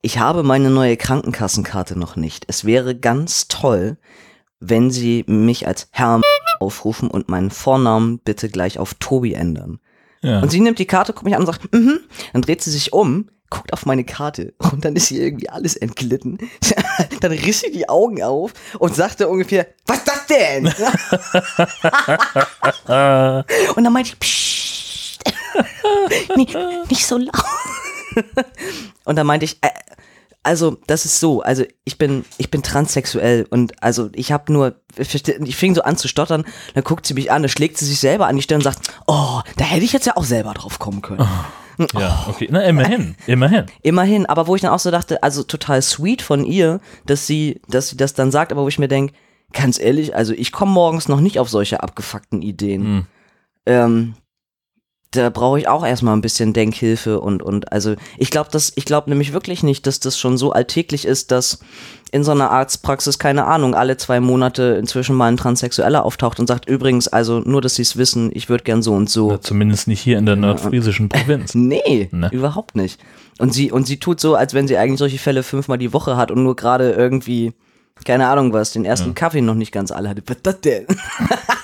ich habe meine neue Krankenkassenkarte noch nicht. Es wäre ganz toll, wenn Sie mich als Herr aufrufen und meinen Vornamen bitte gleich auf Tobi ändern. Ja. Und sie nimmt die Karte, guckt mich an und sagt, mhm. Dann dreht sie sich um, guckt auf meine Karte und dann ist ihr irgendwie alles entglitten. dann riss sie die Augen auf und sagte ungefähr, was ist das denn? und dann meinte ich, Psst. nicht, nicht so laut. und dann meinte ich, äh, also das ist so, also ich bin ich bin transsexuell und also ich habe nur ich fing so an zu stottern, dann guckt sie mich an, dann schlägt sie sich selber an die Stirn und sagt, "Oh, da hätte ich jetzt ja auch selber drauf kommen können." Ja, okay. Na, immerhin, immerhin. Immerhin, aber wo ich dann auch so dachte, also total sweet von ihr, dass sie dass sie das dann sagt, aber wo ich mir denk, ganz ehrlich, also ich komme morgens noch nicht auf solche abgefuckten Ideen. Hm. Ähm, da brauche ich auch erstmal ein bisschen Denkhilfe und und also ich glaube das ich glaube nämlich wirklich nicht, dass das schon so alltäglich ist, dass in so einer Arztpraxis keine Ahnung alle zwei Monate inzwischen mal ein Transsexueller auftaucht und sagt übrigens also nur, dass sie es wissen, ich würde gern so und so. Ja, Zumindest nicht hier in der nordfriesischen Provinz. Nee, Ne? überhaupt nicht. Und sie und sie tut so, als wenn sie eigentlich solche Fälle fünfmal die Woche hat und nur gerade irgendwie keine Ahnung was, den ersten Kaffee noch nicht ganz alle hatte. Was das denn?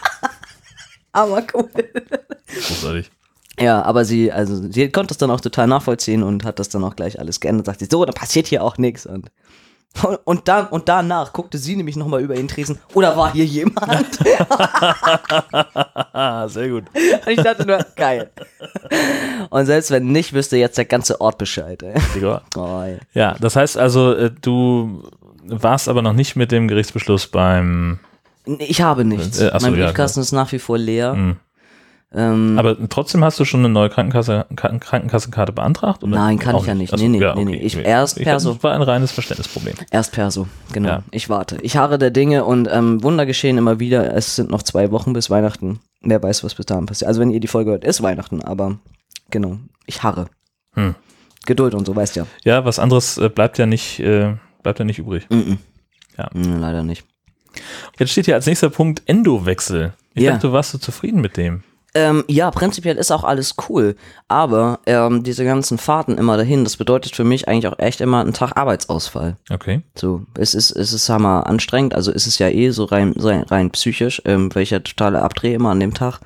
Aber cool. Großartig. Ja, aber sie, also sie konnte es dann auch total nachvollziehen und hat das dann auch gleich alles geändert. Sagt sie, so, da passiert hier auch nichts. Und, und, dann, und danach guckte sie nämlich nochmal über den Tresen, oder war hier jemand? Sehr gut. und ich dachte nur, geil. Und selbst wenn nicht, wüsste jetzt der ganze Ort Bescheid. Ey. Oh, ey. Ja, das heißt also, äh, du warst aber noch nicht mit dem Gerichtsbeschluss beim, Ich habe nichts. Äh, ach so, mein ja, Briefkasten ist nach wie vor leer. Hm. Ähm, aber trotzdem hast du schon eine neue Krankenkasse, Kranken- Krankenkassenkarte beantragt? Oder? Nein, kann Auch ich ja nicht. Ach so, Nee, nee, ja, nee, nee. okay. Ich- erst ich, Perso. Das war ein reines Verständnisproblem. Erst Perso, genau. Ja. Ich warte. Ich harre der Dinge und ähm, Wunder geschehen immer wieder. Es sind noch zwei Wochen bis Weihnachten. Wer weiß, was bis dahin passiert. Also wenn ihr die Folge hört, ist Weihnachten, aber genau, ich harre. Hm. Geduld und so, weißt ja. Ja, was anderes äh, bleibt ja nicht, äh, bleibt ja nicht übrig. Mhm. Ja. Mm, leider nicht. Jetzt steht hier als nächster Punkt Endowechsel. Ich Ja. dachte, du warst so zufrieden mit dem. Ähm, ja, prinzipiell ist auch alles cool, aber ähm, diese ganzen Fahrten immer dahin, das bedeutet für mich eigentlich auch echt immer einen Tag Arbeitsausfall. Okay. So, es ist, es ist hammer anstrengend, also ist es ja eh so rein, rein, rein psychisch, ähm, ja totale abdrehe immer an dem Tag.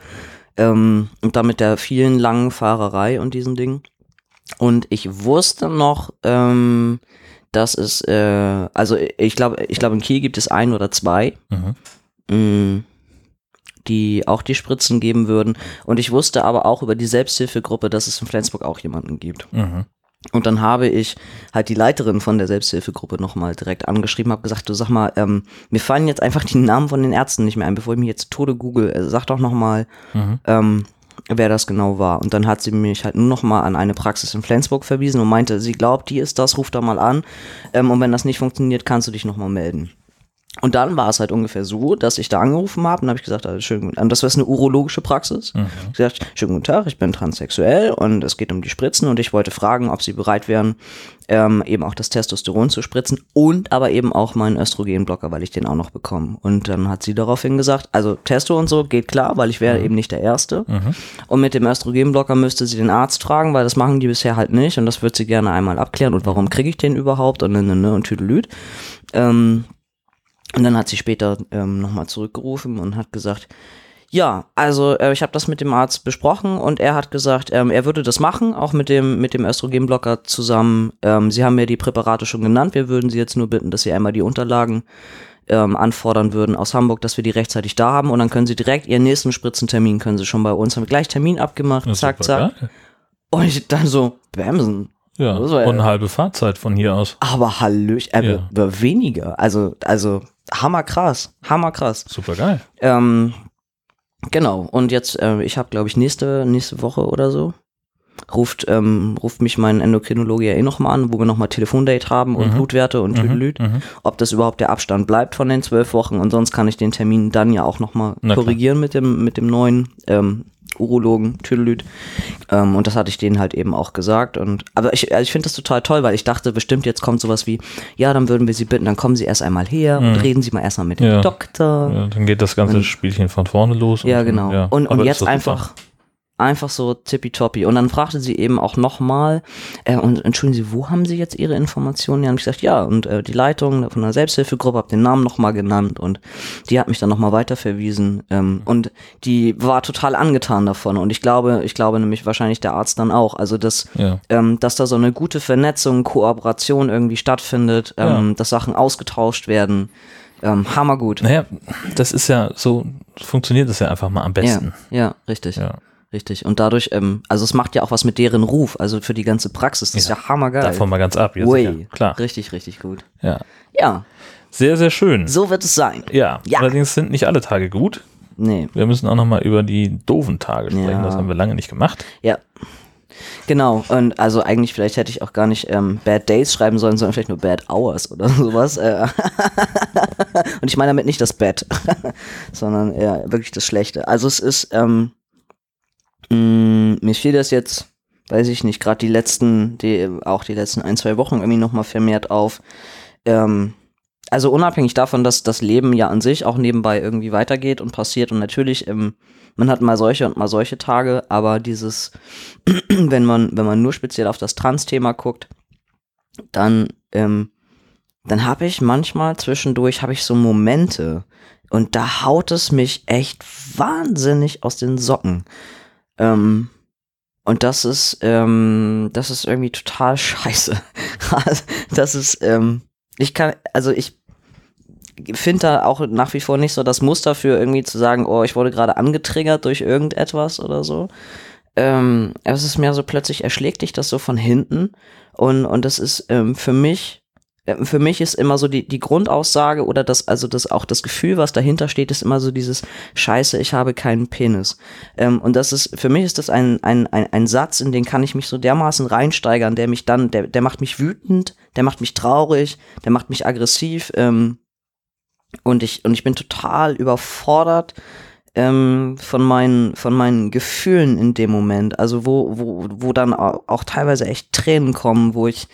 Ähm, und dann mit der vielen langen Fahrerei und diesen Dingen. Und ich wusste noch, ähm, dass es, äh, also ich glaube, ich glaube in Kiel gibt es ein oder zwei, Mhm. mh, die auch die Spritzen geben würden. Und ich wusste aber auch über die Selbsthilfegruppe, dass es in Flensburg auch jemanden gibt. Mhm. Und dann habe ich halt die Leiterin von der Selbsthilfegruppe nochmal direkt angeschrieben, habe gesagt, du sag mal, ähm, mir fallen jetzt einfach die Namen von den Ärzten nicht mehr ein, bevor ich mich jetzt Tode google. Also sag doch nochmal, Mhm. ähm, wer das genau war. Und dann hat sie mich halt nur nochmal an eine Praxis in Flensburg verwiesen und meinte, sie glaubt, die ist das, ruf da mal an. Ähm, und wenn das nicht funktioniert, kannst du dich nochmal melden. Und dann war es halt ungefähr so, dass ich da angerufen habe und habe ich gesagt, also schönen guten Tag. Das war eine urologische Praxis. Mhm. Ich gesagt, schönen guten Tag, ich bin transsexuell und es geht um die Spritzen und ich wollte fragen, ob sie bereit wären, ähm, eben auch das Testosteron zu spritzen und aber eben auch meinen Östrogenblocker, weil ich den auch noch bekomme. Und dann hat sie daraufhin gesagt, also Testo und so geht klar, weil ich wäre eben nicht der Erste. Und mit dem Östrogenblocker müsste sie den Arzt fragen, weil das machen die bisher halt nicht und das wird sie gerne einmal abklären und warum kriege ich den überhaupt und ne, ne, ne und Tüdelüt. Ähm, und dann hat sie später ähm, nochmal zurückgerufen und hat gesagt, Ja, also äh, ich habe das mit dem Arzt besprochen und er hat gesagt, ähm, er würde das machen, auch mit dem, mit dem Östrogenblocker zusammen. Ähm, sie haben mir die Präparate schon genannt. Wir würden Sie jetzt nur bitten, dass Sie einmal die Unterlagen ähm, anfordern würden aus Hamburg, dass wir die rechtzeitig da haben und dann können Sie direkt Ihren nächsten Spritzentermin können Sie schon bei uns. Haben wir gleich Termin abgemacht, Das zack, zack. geil. Und ich dann so, Bämsen. Ja, und eine halbe Fahrzeit von hier aus. Aber Hallöch, äh, Ja. weniger. Also, also hammerkrass, hammerkrass. Super geil. Ähm, genau, und jetzt, äh, ich habe, glaube ich, nächste, nächste Woche oder so, ruft, ähm, ruft mich mein Endokrinologe ja eh nochmal an, wo wir nochmal Telefondate haben und Mhm. Blutwerte und Tüdelüt, Mhm. ob das überhaupt der Abstand bleibt von den zwölf Wochen und sonst kann ich den Termin dann ja auch nochmal korrigieren mit dem, mit dem neuen ähm, Urologen Tüdelüt. Ähm, und das hatte ich denen halt eben auch gesagt. Und aber ich, also ich finde das total toll, weil ich dachte, bestimmt jetzt kommt sowas wie, ja, dann würden wir Sie bitten, dann kommen Sie erst einmal her und reden Sie mal erstmal mit dem Mhm. Ja. Doktor. Ja, dann geht das ganze Und- Spielchen von vorne los. Ja, und, genau. ja. Und, und ist jetzt doch super. Einfach, so tippitoppi. Und dann fragte sie eben auch nochmal, äh, und entschuldigen Sie, wo haben Sie jetzt Ihre Informationen? Ja, und ich gesagt, ja, und äh, die Leitung von der Selbsthilfegruppe, habe den Namen nochmal genannt und die hat mich dann nochmal weiterverwiesen. Ähm, und die war total angetan davon. Und ich glaube, ich glaube nämlich wahrscheinlich der Arzt dann auch. Also, dass, Ja. ähm, dass da so eine gute Vernetzung, Kooperation irgendwie stattfindet, ähm, dass Sachen ausgetauscht werden. Ähm, hammergut. Naja, das ist ja so, funktioniert das ja einfach mal am besten. Ja, ja, richtig. Ja. Richtig. Und dadurch, ähm, also es macht ja auch was mit deren Ruf, also für die ganze Praxis. Das ist ja hammergeil. Davon mal ganz ab. Ja. Klar. Richtig, richtig gut. Ja. Ja, Sehr, sehr schön. so wird es sein. Ja. Ja. allerdings sind nicht alle Tage gut. Nee, Wir müssen auch noch mal über die doofen Tage sprechen. Ja. Das haben wir lange nicht gemacht. ja. Genau, und also eigentlich vielleicht hätte ich auch gar nicht ähm, Bad Days schreiben sollen, sondern vielleicht nur Bad Hours oder sowas. Äh. und ich meine damit nicht das Bad, sondern eher wirklich das Schlechte. Also es ist, ähm, mh, mir fiel das jetzt, weiß ich nicht, gerade die letzten, die, auch die letzten ein, zwei Wochen irgendwie nochmal vermehrt auf. Ähm, also unabhängig davon, dass das Leben ja an sich auch nebenbei irgendwie weitergeht und passiert und natürlich, ähm, man hat mal solche und mal solche Tage, aber dieses, wenn man, wenn man nur speziell auf das Trans-Thema guckt, dann, ähm, dann habe ich manchmal zwischendurch, habe ich so Momente und da haut es mich echt wahnsinnig aus den Socken. Ähm, und das ist, ähm, das ist irgendwie total scheiße. das ist, ähm, ich kann, also ich finde da auch nach wie vor nicht so das Muster für irgendwie zu sagen, oh, ich wurde gerade angetriggert durch irgendetwas oder so. Ähm, es ist mehr so plötzlich erschlägt dich das so von hinten und, und das ist ähm, für mich, für mich ist immer so die, die Grundaussage oder das, also das auch das Gefühl, was dahinter steht, ist immer so dieses Scheiße, ich habe keinen Penis. Ähm, und das ist, für mich ist das ein, ein, ein, ein Satz, in den kann ich mich so dermaßen reinsteigern, der mich dann, der, der macht mich wütend, der macht mich traurig, der macht mich aggressiv, ähm, und ich, und ich bin total überfordert ähm, von, meinen, von meinen Gefühlen in dem Moment. Also wo, wo, wo dann au- auch teilweise echt Tränen kommen, wo ich,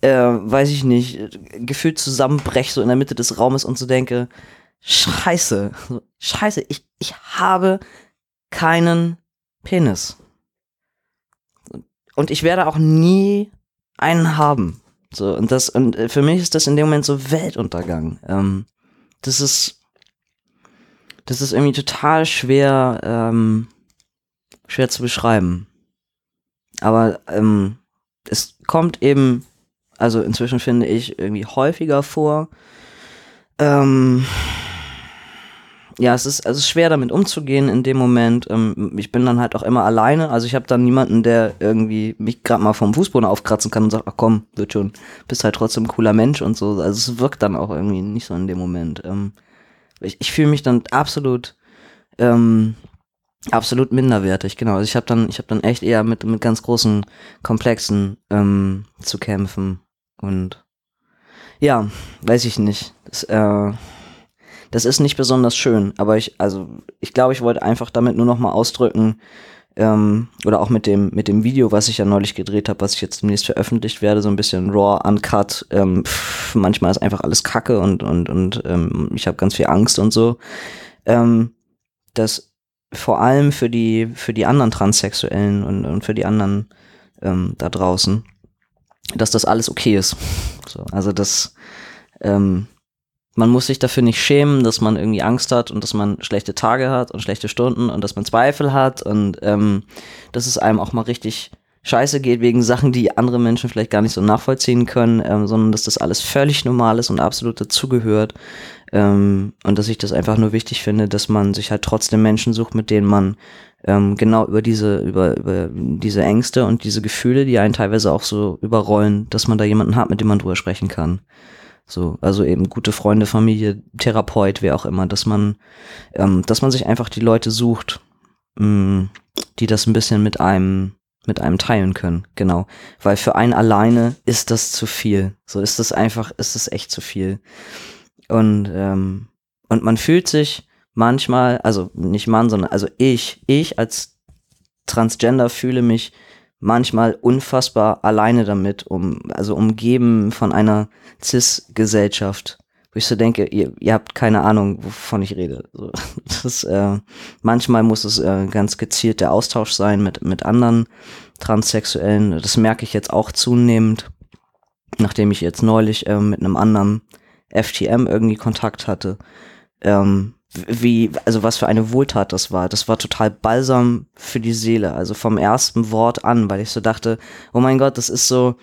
äh, weiß ich nicht, gefühlt zusammenbreche so in der Mitte des Raumes und so denke, scheiße, scheiße, ich, ich habe keinen Penis. Und ich werde auch nie einen haben. So, und das, und äh, für mich ist das in dem Moment so Weltuntergang. Ähm, das ist, das ist irgendwie total schwer, ähm, schwer zu beschreiben. Aber ähm, es kommt eben, also inzwischen finde ich, irgendwie häufiger vor. Ähm, ja, es ist, es ist schwer damit umzugehen in dem Moment. Ähm, ich bin dann halt auch immer alleine. Also ich habe dann niemanden, der irgendwie mich gerade mal vom Fußboden aufkratzen kann und sagt, ach komm, wird schon, bist halt trotzdem ein cooler Mensch und so. Also es wirkt dann auch irgendwie nicht so in dem Moment. Ähm, ich ich fühle mich dann absolut, ähm, absolut minderwertig, genau. Also ich habe dann, ich habe dann echt eher mit, mit ganz großen Komplexen ähm, zu kämpfen. Und ja, weiß ich nicht. Das, äh, das ist nicht besonders schön, aber ich, also ich glaube, ich wollte einfach damit nur noch mal ausdrücken, ähm, oder auch mit dem, mit dem Video, was ich ja neulich gedreht habe, was ich jetzt demnächst veröffentlicht werde, so ein bisschen raw, uncut. Ähm, pff, manchmal ist einfach alles Kacke und, und, und ähm, ich habe ganz viel Angst und so. Ähm, dass vor allem für die, für die anderen Transsexuellen und, und für die anderen ähm, da draußen, dass das alles okay ist. So, also dass ähm, man muss sich dafür nicht schämen, dass man irgendwie Angst hat und dass man schlechte Tage hat und schlechte Stunden und dass man Zweifel hat und ähm, dass es einem auch mal richtig scheiße geht wegen Sachen, die andere Menschen vielleicht gar nicht so nachvollziehen können, ähm, sondern dass das alles völlig normal ist und absolut dazugehört. Ähm, und dass ich das einfach nur wichtig finde, dass man sich halt trotzdem Menschen sucht, mit denen man ähm, genau über diese, über, über diese Ängste und diese Gefühle, die einen teilweise auch so überrollen, dass man da jemanden hat, mit dem man drüber sprechen kann. So, also eben gute Freunde, Familie, Therapeut, wer auch immer, dass man, ähm, dass man sich einfach die Leute sucht, mh, mm, die das ein bisschen mit einem, mit einem teilen können, genau. Weil für einen alleine ist das zu viel. So ist das einfach, ist das echt zu viel. Und, ähm, und man fühlt sich manchmal, also nicht Mann, sondern also ich, ich als Transgender fühle mich manchmal unfassbar alleine damit, um, also umgeben von einer Cis-Gesellschaft, wo ich so denke, ihr, ihr habt keine Ahnung, wovon ich rede. Das, äh, manchmal muss es äh, ganz gezielt der Austausch sein mit, mit anderen Transsexuellen. Das merke ich jetzt auch zunehmend, nachdem ich jetzt neulich äh, mit einem anderen FTM irgendwie Kontakt hatte. Ähm, wie, also was für eine Wohltat das war. Das war total balsam für die Seele, also vom ersten Wort an, weil ich so dachte, oh mein Gott, das ist so,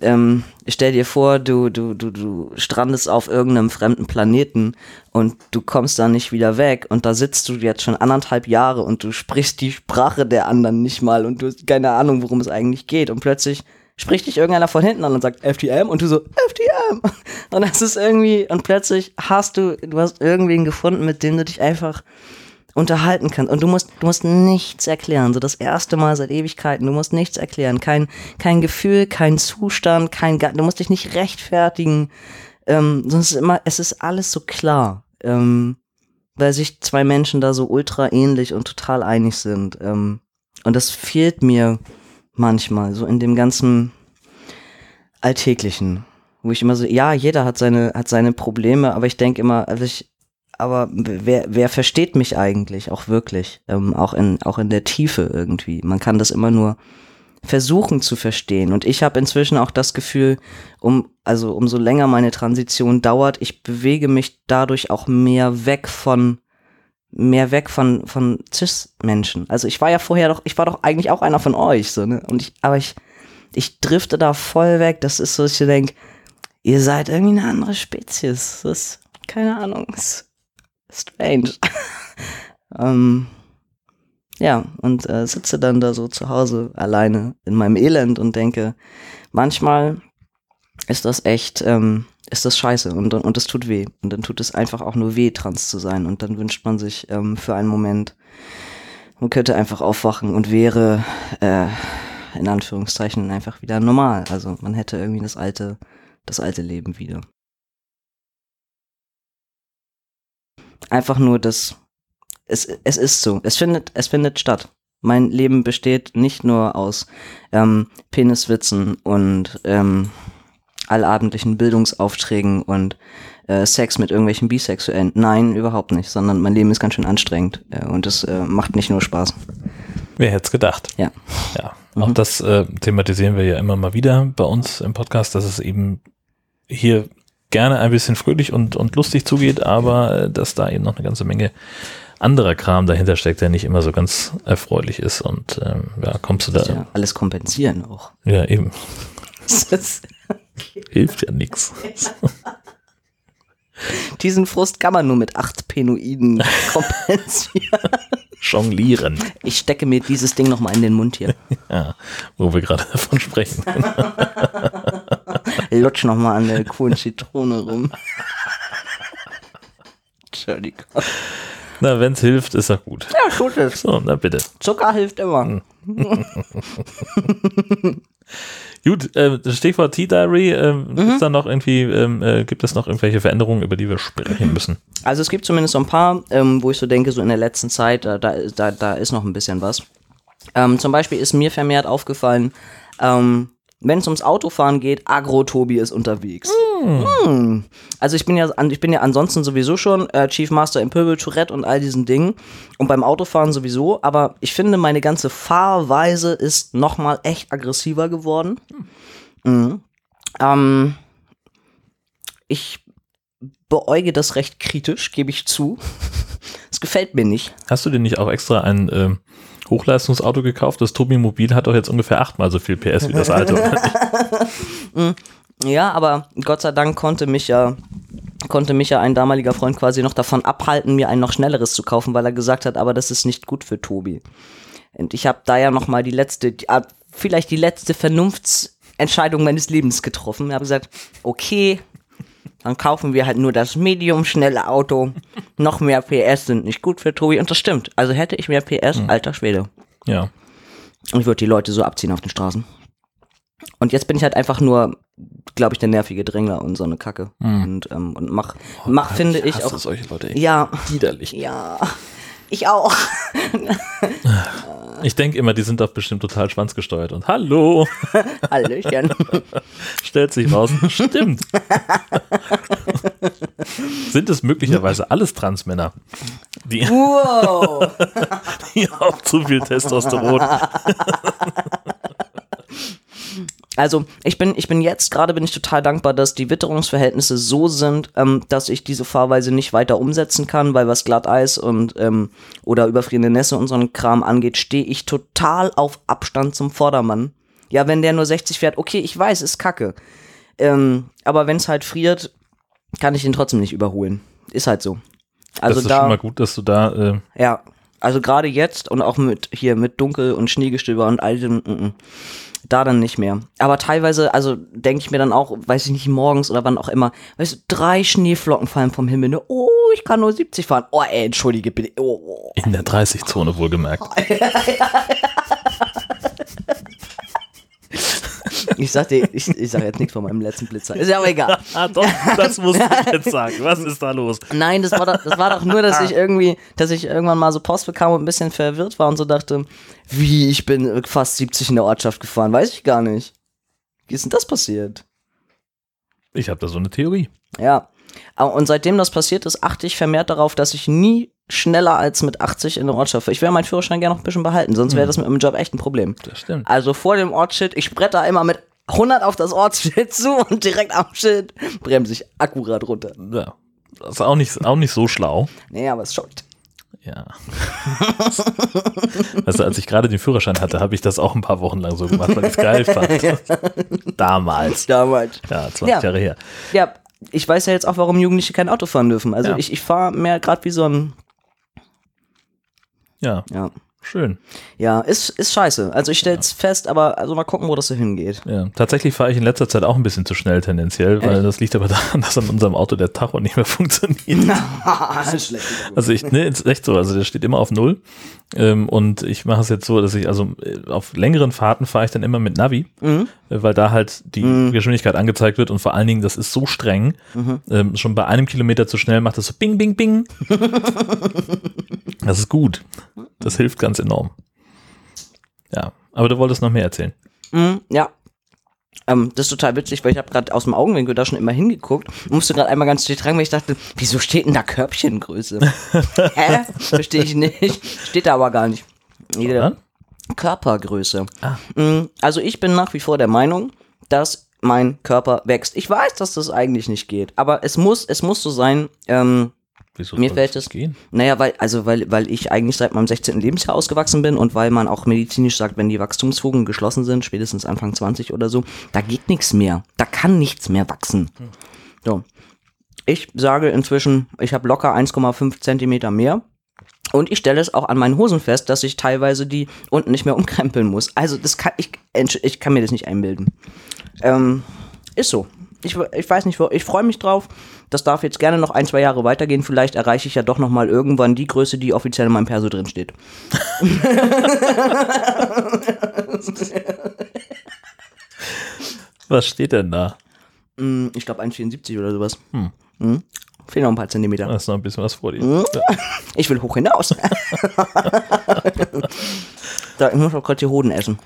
ähm, stell dir vor, du, du, du, du strandest auf irgendeinem fremden Planeten und du kommst da nicht wieder weg und da sitzt du jetzt schon anderthalb Jahre und du sprichst die Sprache der anderen nicht mal und du hast keine Ahnung, worum es eigentlich geht und plötzlich spricht dich irgendeiner von hinten an und sagt FTM und du so FTM und das ist irgendwie und plötzlich hast du du hast irgendwen gefunden, mit dem du dich einfach unterhalten kannst. Und du musst du musst nichts erklären, so das erste Mal seit Ewigkeiten, du musst nichts erklären, kein kein Gefühl, kein Zustand, kein du musst dich nicht rechtfertigen, ähm, sonst ist immer es ist alles so klar. Ähm, weil sich zwei Menschen da so ultra ähnlich und total einig sind. Ähm, und das fehlt mir manchmal, so in dem ganzen Alltäglichen, wo ich immer so, ja, jeder hat seine, hat seine Probleme, aber ich denke immer, also ich, aber wer, wer versteht mich eigentlich auch wirklich, ähm, auch in, auch in der Tiefe irgendwie. Man kann das immer nur versuchen zu verstehen. Und ich habe inzwischen auch das Gefühl, um, also umso länger meine Transition dauert, ich bewege mich dadurch auch mehr weg von mehr weg von, von Cis-Menschen. Also ich war ja vorher doch, ich war doch eigentlich auch einer von euch, so, ne? Und ich, aber ich, ich drifte da voll weg. Das ist so, dass ich denke, ihr seid irgendwie eine andere Spezies. Das ist, keine Ahnung, ist strange. ähm, ja, und äh, sitze dann da so zu Hause alleine in meinem Elend und denke, manchmal ist das echt, ähm, ist das scheiße und, und tut weh. Und dann tut es einfach auch nur weh, trans zu sein. Und dann wünscht man sich ähm, für einen Moment, man könnte einfach aufwachen und wäre äh, in Anführungszeichen einfach wieder normal. Also man hätte irgendwie das alte, das alte Leben wieder. Einfach nur das, es, es ist so, es findet, es findet statt. Mein Leben besteht nicht nur aus ähm, Peniswitzen und ähm, allabendlichen Bildungsaufträgen und äh, Sex mit irgendwelchen Bisexuellen. Nein, überhaupt nicht, sondern mein Leben ist ganz schön anstrengend äh, und es äh, macht nicht nur Spaß. Wer hätte es gedacht? Ja. Ja, auch mhm. das äh, thematisieren wir ja immer mal wieder bei uns im Podcast, dass es eben hier gerne ein bisschen fröhlich und, und lustig zugeht, aber äh, dass da eben noch eine ganze Menge anderer Kram dahinter steckt, der nicht immer so ganz erfreulich ist und ähm, ja, kommst du da. Ja alles kompensieren auch. Ja, eben. Hilft ja nichts. Diesen Frust kann man nur mit acht Penoiden kompensieren. Jonglieren. Ich stecke mir dieses Ding nochmal in den Mund hier. Ja, wo wir gerade davon sprechen. Lutsch nochmal an der coolen Zitrone rum. Entschuldigung. Na, wenn es hilft, ist doch gut. Ja, tut es. So, na bitte. Zucker hilft immer. Gut, äh, Stichwort Tea Diary, äh, mhm. gibt's da noch irgendwie, ähm, äh, gibt es noch irgendwelche Veränderungen, über die wir sprechen müssen? Also es gibt zumindest so ein paar, ähm, wo ich so denke, so in der letzten Zeit, da, da, da ist noch ein bisschen was. Ähm, zum Beispiel ist mir vermehrt aufgefallen, ähm, wenn es ums Autofahren geht, Agro-Tobi ist unterwegs. Mm. Mm. Also ich bin ja, ich bin ja ansonsten sowieso schon äh, Chief Master im Pöbel, Tourette und all diesen Dingen. Und beim Autofahren sowieso. Aber ich finde, meine ganze Fahrweise ist nochmal echt aggressiver geworden. Mm. Ähm, ich beäuge das recht kritisch, gebe ich zu. Es gefällt mir nicht. Hast du dir nicht auch extra ein ähm, Hochleistungsauto gekauft? Das Tobi Mobil hat doch jetzt ungefähr achtmal so viel PS wie das alte. nicht? Ja, aber Gott sei Dank konnte mich ja konnte mich ja ein damaliger Freund quasi noch davon abhalten, mir ein noch schnelleres zu kaufen, weil er gesagt hat, aber das ist nicht gut für Tobi. Und ich habe da ja noch mal die letzte, ah, vielleicht die letzte Vernunftsentscheidung meines Lebens getroffen. Ich habe gesagt, okay, dann kaufen wir halt nur das medium schnelle Auto. Noch mehr PS sind nicht gut für Tobi. Und das stimmt. Also hätte ich mehr PS, alter Schwede. ja. Und ich würde die Leute so abziehen auf den Straßen. Und jetzt bin ich halt einfach nur, glaube ich, der nervige Drängler und so eine Kacke. Und, ähm, und mach, mach finde ich, auch. solche Leute. echt Ja, Widerlich. ja. Ich auch. Ich denke immer, die sind doch bestimmt total schwanzgesteuert. Und hallo, Hallöchen. stellt sich raus, stimmt. sind es möglicherweise alles Transmänner, die, Wow. die haben zu viel Testosteron? Also ich bin, ich bin jetzt gerade bin ich total dankbar, dass die Witterungsverhältnisse so sind, ähm, dass ich diese Fahrweise nicht weiter umsetzen kann, weil was Glatteis und ähm, oder überfrierende Nässe und so einen Kram angeht, stehe ich total auf Abstand zum Vordermann. Ja, wenn der nur 60 fährt, okay, ich weiß, ist kacke. Ähm, aber wenn es halt friert, kann ich ihn trotzdem nicht überholen. Ist halt so. Also das ist da, schon mal gut, dass du da, äh, ja, also gerade jetzt und auch mit hier mit Dunkel und Schneegestöber und all dem, mm, mm, da dann nicht mehr. Aber teilweise, also denke ich mir dann auch, weiß ich nicht, morgens oder wann auch immer, weißt du, drei Schneeflocken fallen vom Himmel, ne? Oh, ich kann nur 70 fahren. Oh, ey, entschuldige bitte. Oh, oh. in der 30-Zone wohlgemerkt. Ich sag dir, ich, ich sag jetzt nichts von meinem letzten Blitzer. Ist ja aber egal. Ah, doch, das muss ich jetzt sagen. Was ist da los? Nein, das war, doch, das war doch nur, dass ich irgendwie, dass ich irgendwann mal so Post bekam und ein bisschen verwirrt war und so dachte, wie, ich bin fast 70 in der Ortschaft gefahren, weiß ich gar nicht. Wie ist denn das passiert? Ich habe da so eine Theorie. Ja. Und seitdem das passiert ist, achte ich vermehrt darauf, dass ich nie schneller als mit 80 in der Ortschaft. Ich wäre meinen Führerschein gerne noch ein bisschen behalten, sonst wäre das mit meinem Job echt ein Problem. Das stimmt. Also vor dem Ortsschild, ich bretter immer mit 100 auf das Ortsschild zu und direkt am Schild bremse ich akkurat runter. Ja. Das ist auch nicht, auch nicht so schlau. Nee, aber es schockt. Ja. weißt du, als ich gerade den Führerschein hatte, habe ich das auch ein paar Wochen lang so gemacht, weil ich es geil fand. Damals. Damals. Ja, 20 Ja. Jahre her. Ja, ich weiß ja jetzt auch, warum Jugendliche kein Auto fahren dürfen. Also Ja. ich, ich fahre mehr gerade wie so ein, Ja, ja. Schön. Ja, ist, ist scheiße. Also ich stell's fest, aber also mal gucken, wo das so hingeht. Ja, tatsächlich fahre ich in letzter Zeit auch ein bisschen zu schnell tendenziell, weil Echt? das liegt aber daran, dass an unserem Auto der Tacho nicht mehr funktioniert. Schlecht. Also ich, ne, ist echt so, also der steht immer auf Null. Ähm, und ich mache es jetzt so, dass ich, also äh, auf längeren Fahrten fahre ich dann immer mit Navi, äh, weil da halt die Geschwindigkeit angezeigt wird und vor allen Dingen, das ist so streng, ähm, schon bei einem Kilometer zu schnell macht das so bing, bing, bing. das ist gut. Das hilft ganz enorm. Ja, aber du wolltest noch mehr erzählen. Mhm, ja. Ähm, das ist total witzig, weil ich habe gerade aus dem Augenwinkel da schon immer hingeguckt und musste gerade einmal ganz dran, weil ich dachte, wieso steht denn da Körbchengröße? Hä? Verstehe ich nicht. Steht da aber gar nicht. Jede? Körpergröße. Ah. Mm, Also ich bin nach wie vor der Meinung, dass mein Körper wächst. Ich weiß, dass das eigentlich nicht geht, aber es muss, es muss so sein, ähm, Wieso Mir fällt das es- gehen? naja, weil, also weil, weil ich eigentlich seit meinem 16. Lebensjahr ausgewachsen bin und weil man auch medizinisch sagt, wenn die Wachstumsfugen geschlossen sind, spätestens Anfang 20 oder so, da geht nichts mehr. Da kann nichts mehr wachsen. So. Ich sage inzwischen, ich habe locker 1,5 Zentimeter mehr. Und ich stelle es auch an meinen Hosen fest, dass ich teilweise die unten nicht mehr umkrempeln muss. Also das kann ich, ich kann mir das nicht einbilden. Ähm, ist so. Ich, ich weiß nicht, wo- ich freue mich drauf. Das darf jetzt gerne noch ein, zwei Jahre weitergehen. Vielleicht erreiche ich ja doch noch mal irgendwann die Größe, die offiziell in meinem Perso drin steht. Was steht denn da? Hm, Ich glaube 1,74 oder sowas. Hm. Fehlen noch ein paar Zentimeter. Da ist noch ein bisschen was vor dir. Ich will hoch hinaus. da, ich muss auch gerade die Hoden essen.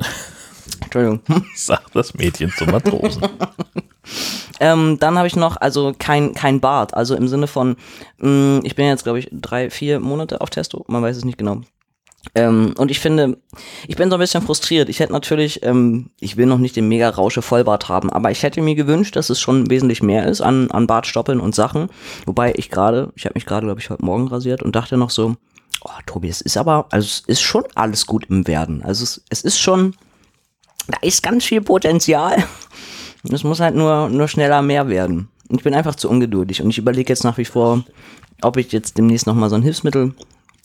Entschuldigung. Sagt das Mädchen zum Matrosen. Ähm, dann habe ich noch, also kein, kein Bart. Also im Sinne von, mh, ich bin jetzt, glaube ich, drei, vier Monate auf Testo. Man weiß es nicht genau. Ähm, und ich finde, ich bin so ein bisschen frustriert. Ich hätte natürlich, ähm, ich will noch nicht den mega Rausche Vollbart haben, aber ich hätte mir gewünscht, dass es schon wesentlich mehr ist an, an Bartstoppeln und Sachen. Wobei ich gerade, ich habe mich gerade, glaube ich, heute Morgen rasiert und dachte noch so, oh, Tobi, es ist aber, also es ist schon alles gut im Werden. Also es, es ist schon, da ist ganz viel Potenzial. Es muss halt nur, nur schneller mehr werden. Ich bin einfach zu ungeduldig und ich überlege jetzt nach wie vor, ob ich jetzt demnächst nochmal so ein Hilfsmittel,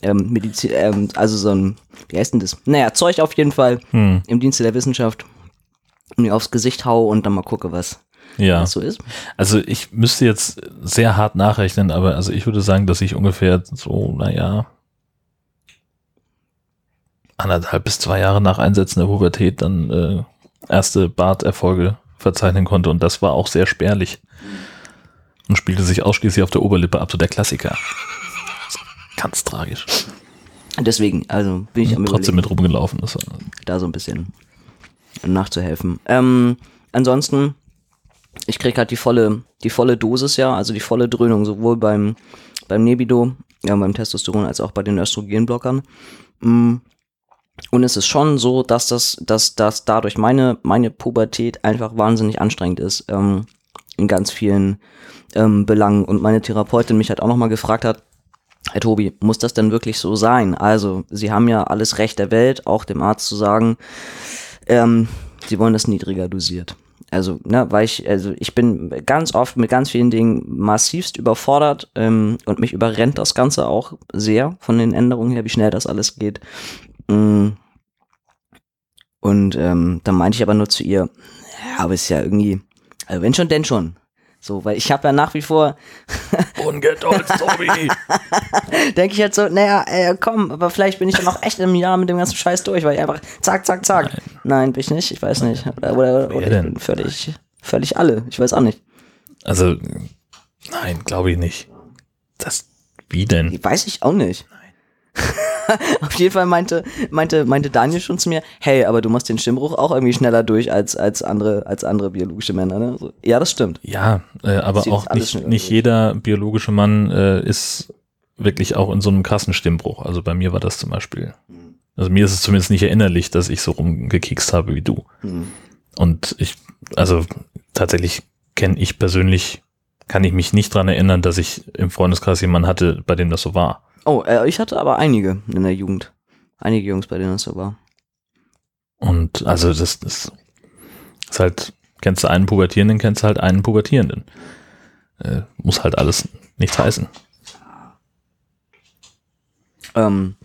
ähm, Medizin, ähm, also so ein, wie heißt denn das? Naja, Zeug auf jeden Fall Hm. im Dienste der Wissenschaft mir aufs Gesicht hau und dann mal gucke, was, Ja. so ist. Also ich müsste jetzt sehr hart nachrechnen, aber also ich würde sagen, dass ich ungefähr so, naja, anderthalb bis zwei Jahre nach Einsetzen der Pubertät dann äh, erste Barterfolge verzeichnen konnte und das war auch sehr spärlich und spielte sich ausschließlich auf der Oberlippe ab, so der Klassiker. Ganz tragisch. Deswegen, also bin ich am Trotzdem Überlegen. mit rumgelaufen. Das war, da so ein bisschen nachzuhelfen. Ähm, ansonsten, ich krieg halt die volle, die volle Dosis ja, also die volle Dröhnung, sowohl beim, beim Nebido, ja, beim Testosteron, als auch bei den Östrogenblockern. Mm. Und es ist schon so, dass das, dass, dass dadurch meine, meine Pubertät einfach wahnsinnig anstrengend ist, ähm, in ganz vielen ähm, Belangen. Und meine Therapeutin mich halt auch nochmal gefragt hat, Herr Tobi, muss das denn wirklich so sein? Also, Sie haben ja alles Recht der Welt, auch dem Arzt zu sagen, ähm, Sie wollen das niedriger dosiert. Also, ne, weil ich, also ich bin ganz oft mit ganz vielen Dingen massivst überfordert ähm, und mich überrennt das Ganze auch sehr von den Änderungen her, wie schnell das alles geht. Mm. Und ähm, dann meinte ich aber nur zu ihr, ja, aber ist ja irgendwie, also wenn schon, denn schon. So, weil ich habe ja nach wie vor Ungeduld, Tobi! denke ich halt so, naja, äh, komm, aber vielleicht bin ich dann auch echt im Jahr mit dem ganzen Scheiß durch, weil ich einfach zack, zack, zack. Nein, bin ich nicht, ich weiß nicht. Oder, oder, oder ich bin völlig, völlig alle, ich weiß auch nicht. Also, nein, glaube ich nicht. Das, wie denn? Weiß ich auch nicht. Auf jeden Fall meinte, meinte, meinte Daniel schon zu mir, hey, aber du machst den Stimmbruch auch irgendwie schneller durch als, als andere, als andere biologische Männer, ne? So, ja, das stimmt. Ja, äh, aber auch nicht, nicht jeder biologische Mann äh, ist wirklich auch in so einem krassen Stimmbruch. Also bei mir war das zum Beispiel. Also mir ist es zumindest nicht erinnerlich, dass ich so rumgekekst habe wie du. Hm. Und ich, also tatsächlich kenne ich persönlich, kann ich mich nicht dran erinnern, dass ich im Freundeskreis jemanden hatte, bei dem das so war. Oh, äh, ich hatte aber einige in der Jugend. Einige Jungs, bei denen das so war. Und also das, das ist halt, kennst du einen Pubertierenden, kennst du halt einen Pubertierenden. Äh, muss halt alles nichts heißen. Ähm,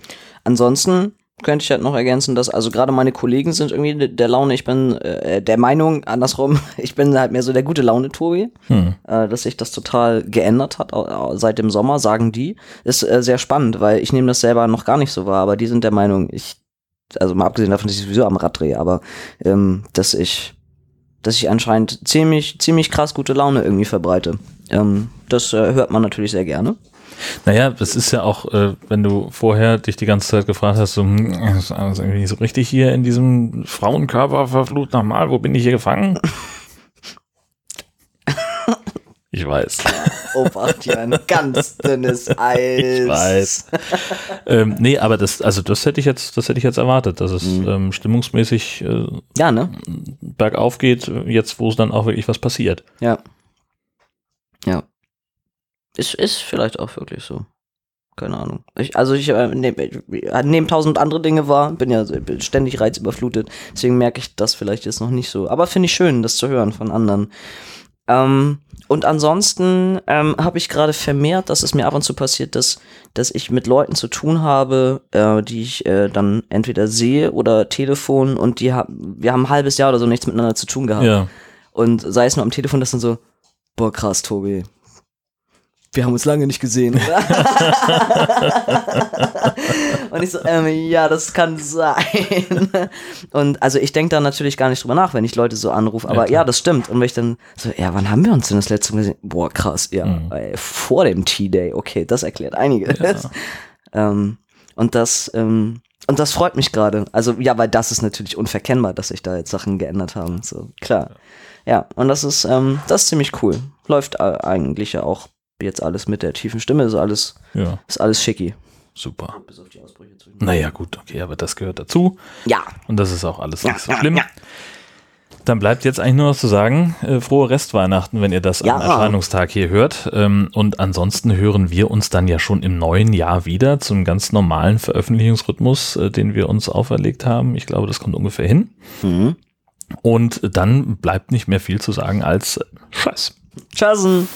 ansonsten könnte ich halt noch ergänzen, dass also gerade meine Kollegen sind irgendwie de- der Laune, ich bin äh, der Meinung, andersrum, ich bin halt mehr so der gute Laune Tobi, Hm. äh, dass sich das total geändert hat seit dem Sommer, sagen die. Ist äh, sehr spannend, weil ich nehme das selber noch gar nicht so wahr, aber die sind der Meinung, ich, also mal abgesehen davon, dass ich sowieso am Rad drehe, aber ähm, dass ich, dass ich anscheinend ziemlich, ziemlich krass gute Laune irgendwie verbreite. Ähm, das äh, hört man natürlich sehr gerne. Naja, das ist ja auch, äh, wenn du vorher dich die ganze Zeit gefragt hast, so, hm, ist alles irgendwie nicht so richtig hier in diesem Frauenkörper verflucht nochmal, wo bin ich hier gefangen? Ich weiß. Obacht, hier ein ganz dünnes Eis. Ich weiß. ähm, nee, aber das, also das hätte ich jetzt, das hätte ich jetzt erwartet, dass es Mhm. ähm, stimmungsmäßig äh, Ja, ne? bergauf geht, jetzt wo es dann auch wirklich was passiert. Ja. Ja. Ist, ist vielleicht auch wirklich so. Keine Ahnung. Ich, also ich äh, nehme nehm tausend andere Dinge wahr, bin ja bin ständig reizüberflutet, deswegen merke ich das vielleicht jetzt noch nicht so. Aber finde ich schön, das zu hören von anderen. Ähm, und ansonsten ähm, habe ich gerade vermehrt, dass es mir ab und zu passiert, dass, dass ich mit Leuten zu tun habe, äh, die ich äh, dann entweder sehe oder Telefon und die haben, wir haben ein halbes Jahr oder so nichts miteinander zu tun gehabt. Ja. Und sei es nur am Telefon, das dann so, boah, krass, Tobi. Wir haben uns lange nicht gesehen, und ich so, ähm, ja, das kann sein. Und also ich denke da natürlich gar nicht drüber nach, wenn ich Leute so anrufe, aber Ja, ja, das stimmt. Und wenn ich dann so, ja, wann haben wir uns denn das letzte Mal gesehen? Boah, krass, ja, Mhm. ey, vor dem T-Day, okay, das erklärt einiges. Ähm, und das, ähm, und das freut mich gerade. Also, ja, weil das ist natürlich unverkennbar, dass sich da jetzt Sachen geändert haben. So, klar. Ja, und das ist, ähm, das ist ziemlich cool. Läuft eigentlich ja auch jetzt alles mit der tiefen Stimme, ist alles, Ja. ist alles schicki. Super. Bis auf die Ausbrüche zwischen. Naja, gut, okay, aber das gehört dazu. Ja. Und das ist auch alles nicht so ja, schlimm. ja. Dann bleibt jetzt eigentlich nur noch zu sagen, äh, frohe Restweihnachten, wenn ihr das Ja. am Erscheinungstag hier hört. Ähm, und ansonsten hören wir uns dann ja schon im neuen Jahr wieder zum ganz normalen Veröffentlichungsrhythmus, äh, den wir uns auferlegt haben. Ich glaube, das kommt ungefähr hin. Mhm. Und dann bleibt nicht mehr viel zu sagen als äh, Scheiß. Tschüssen.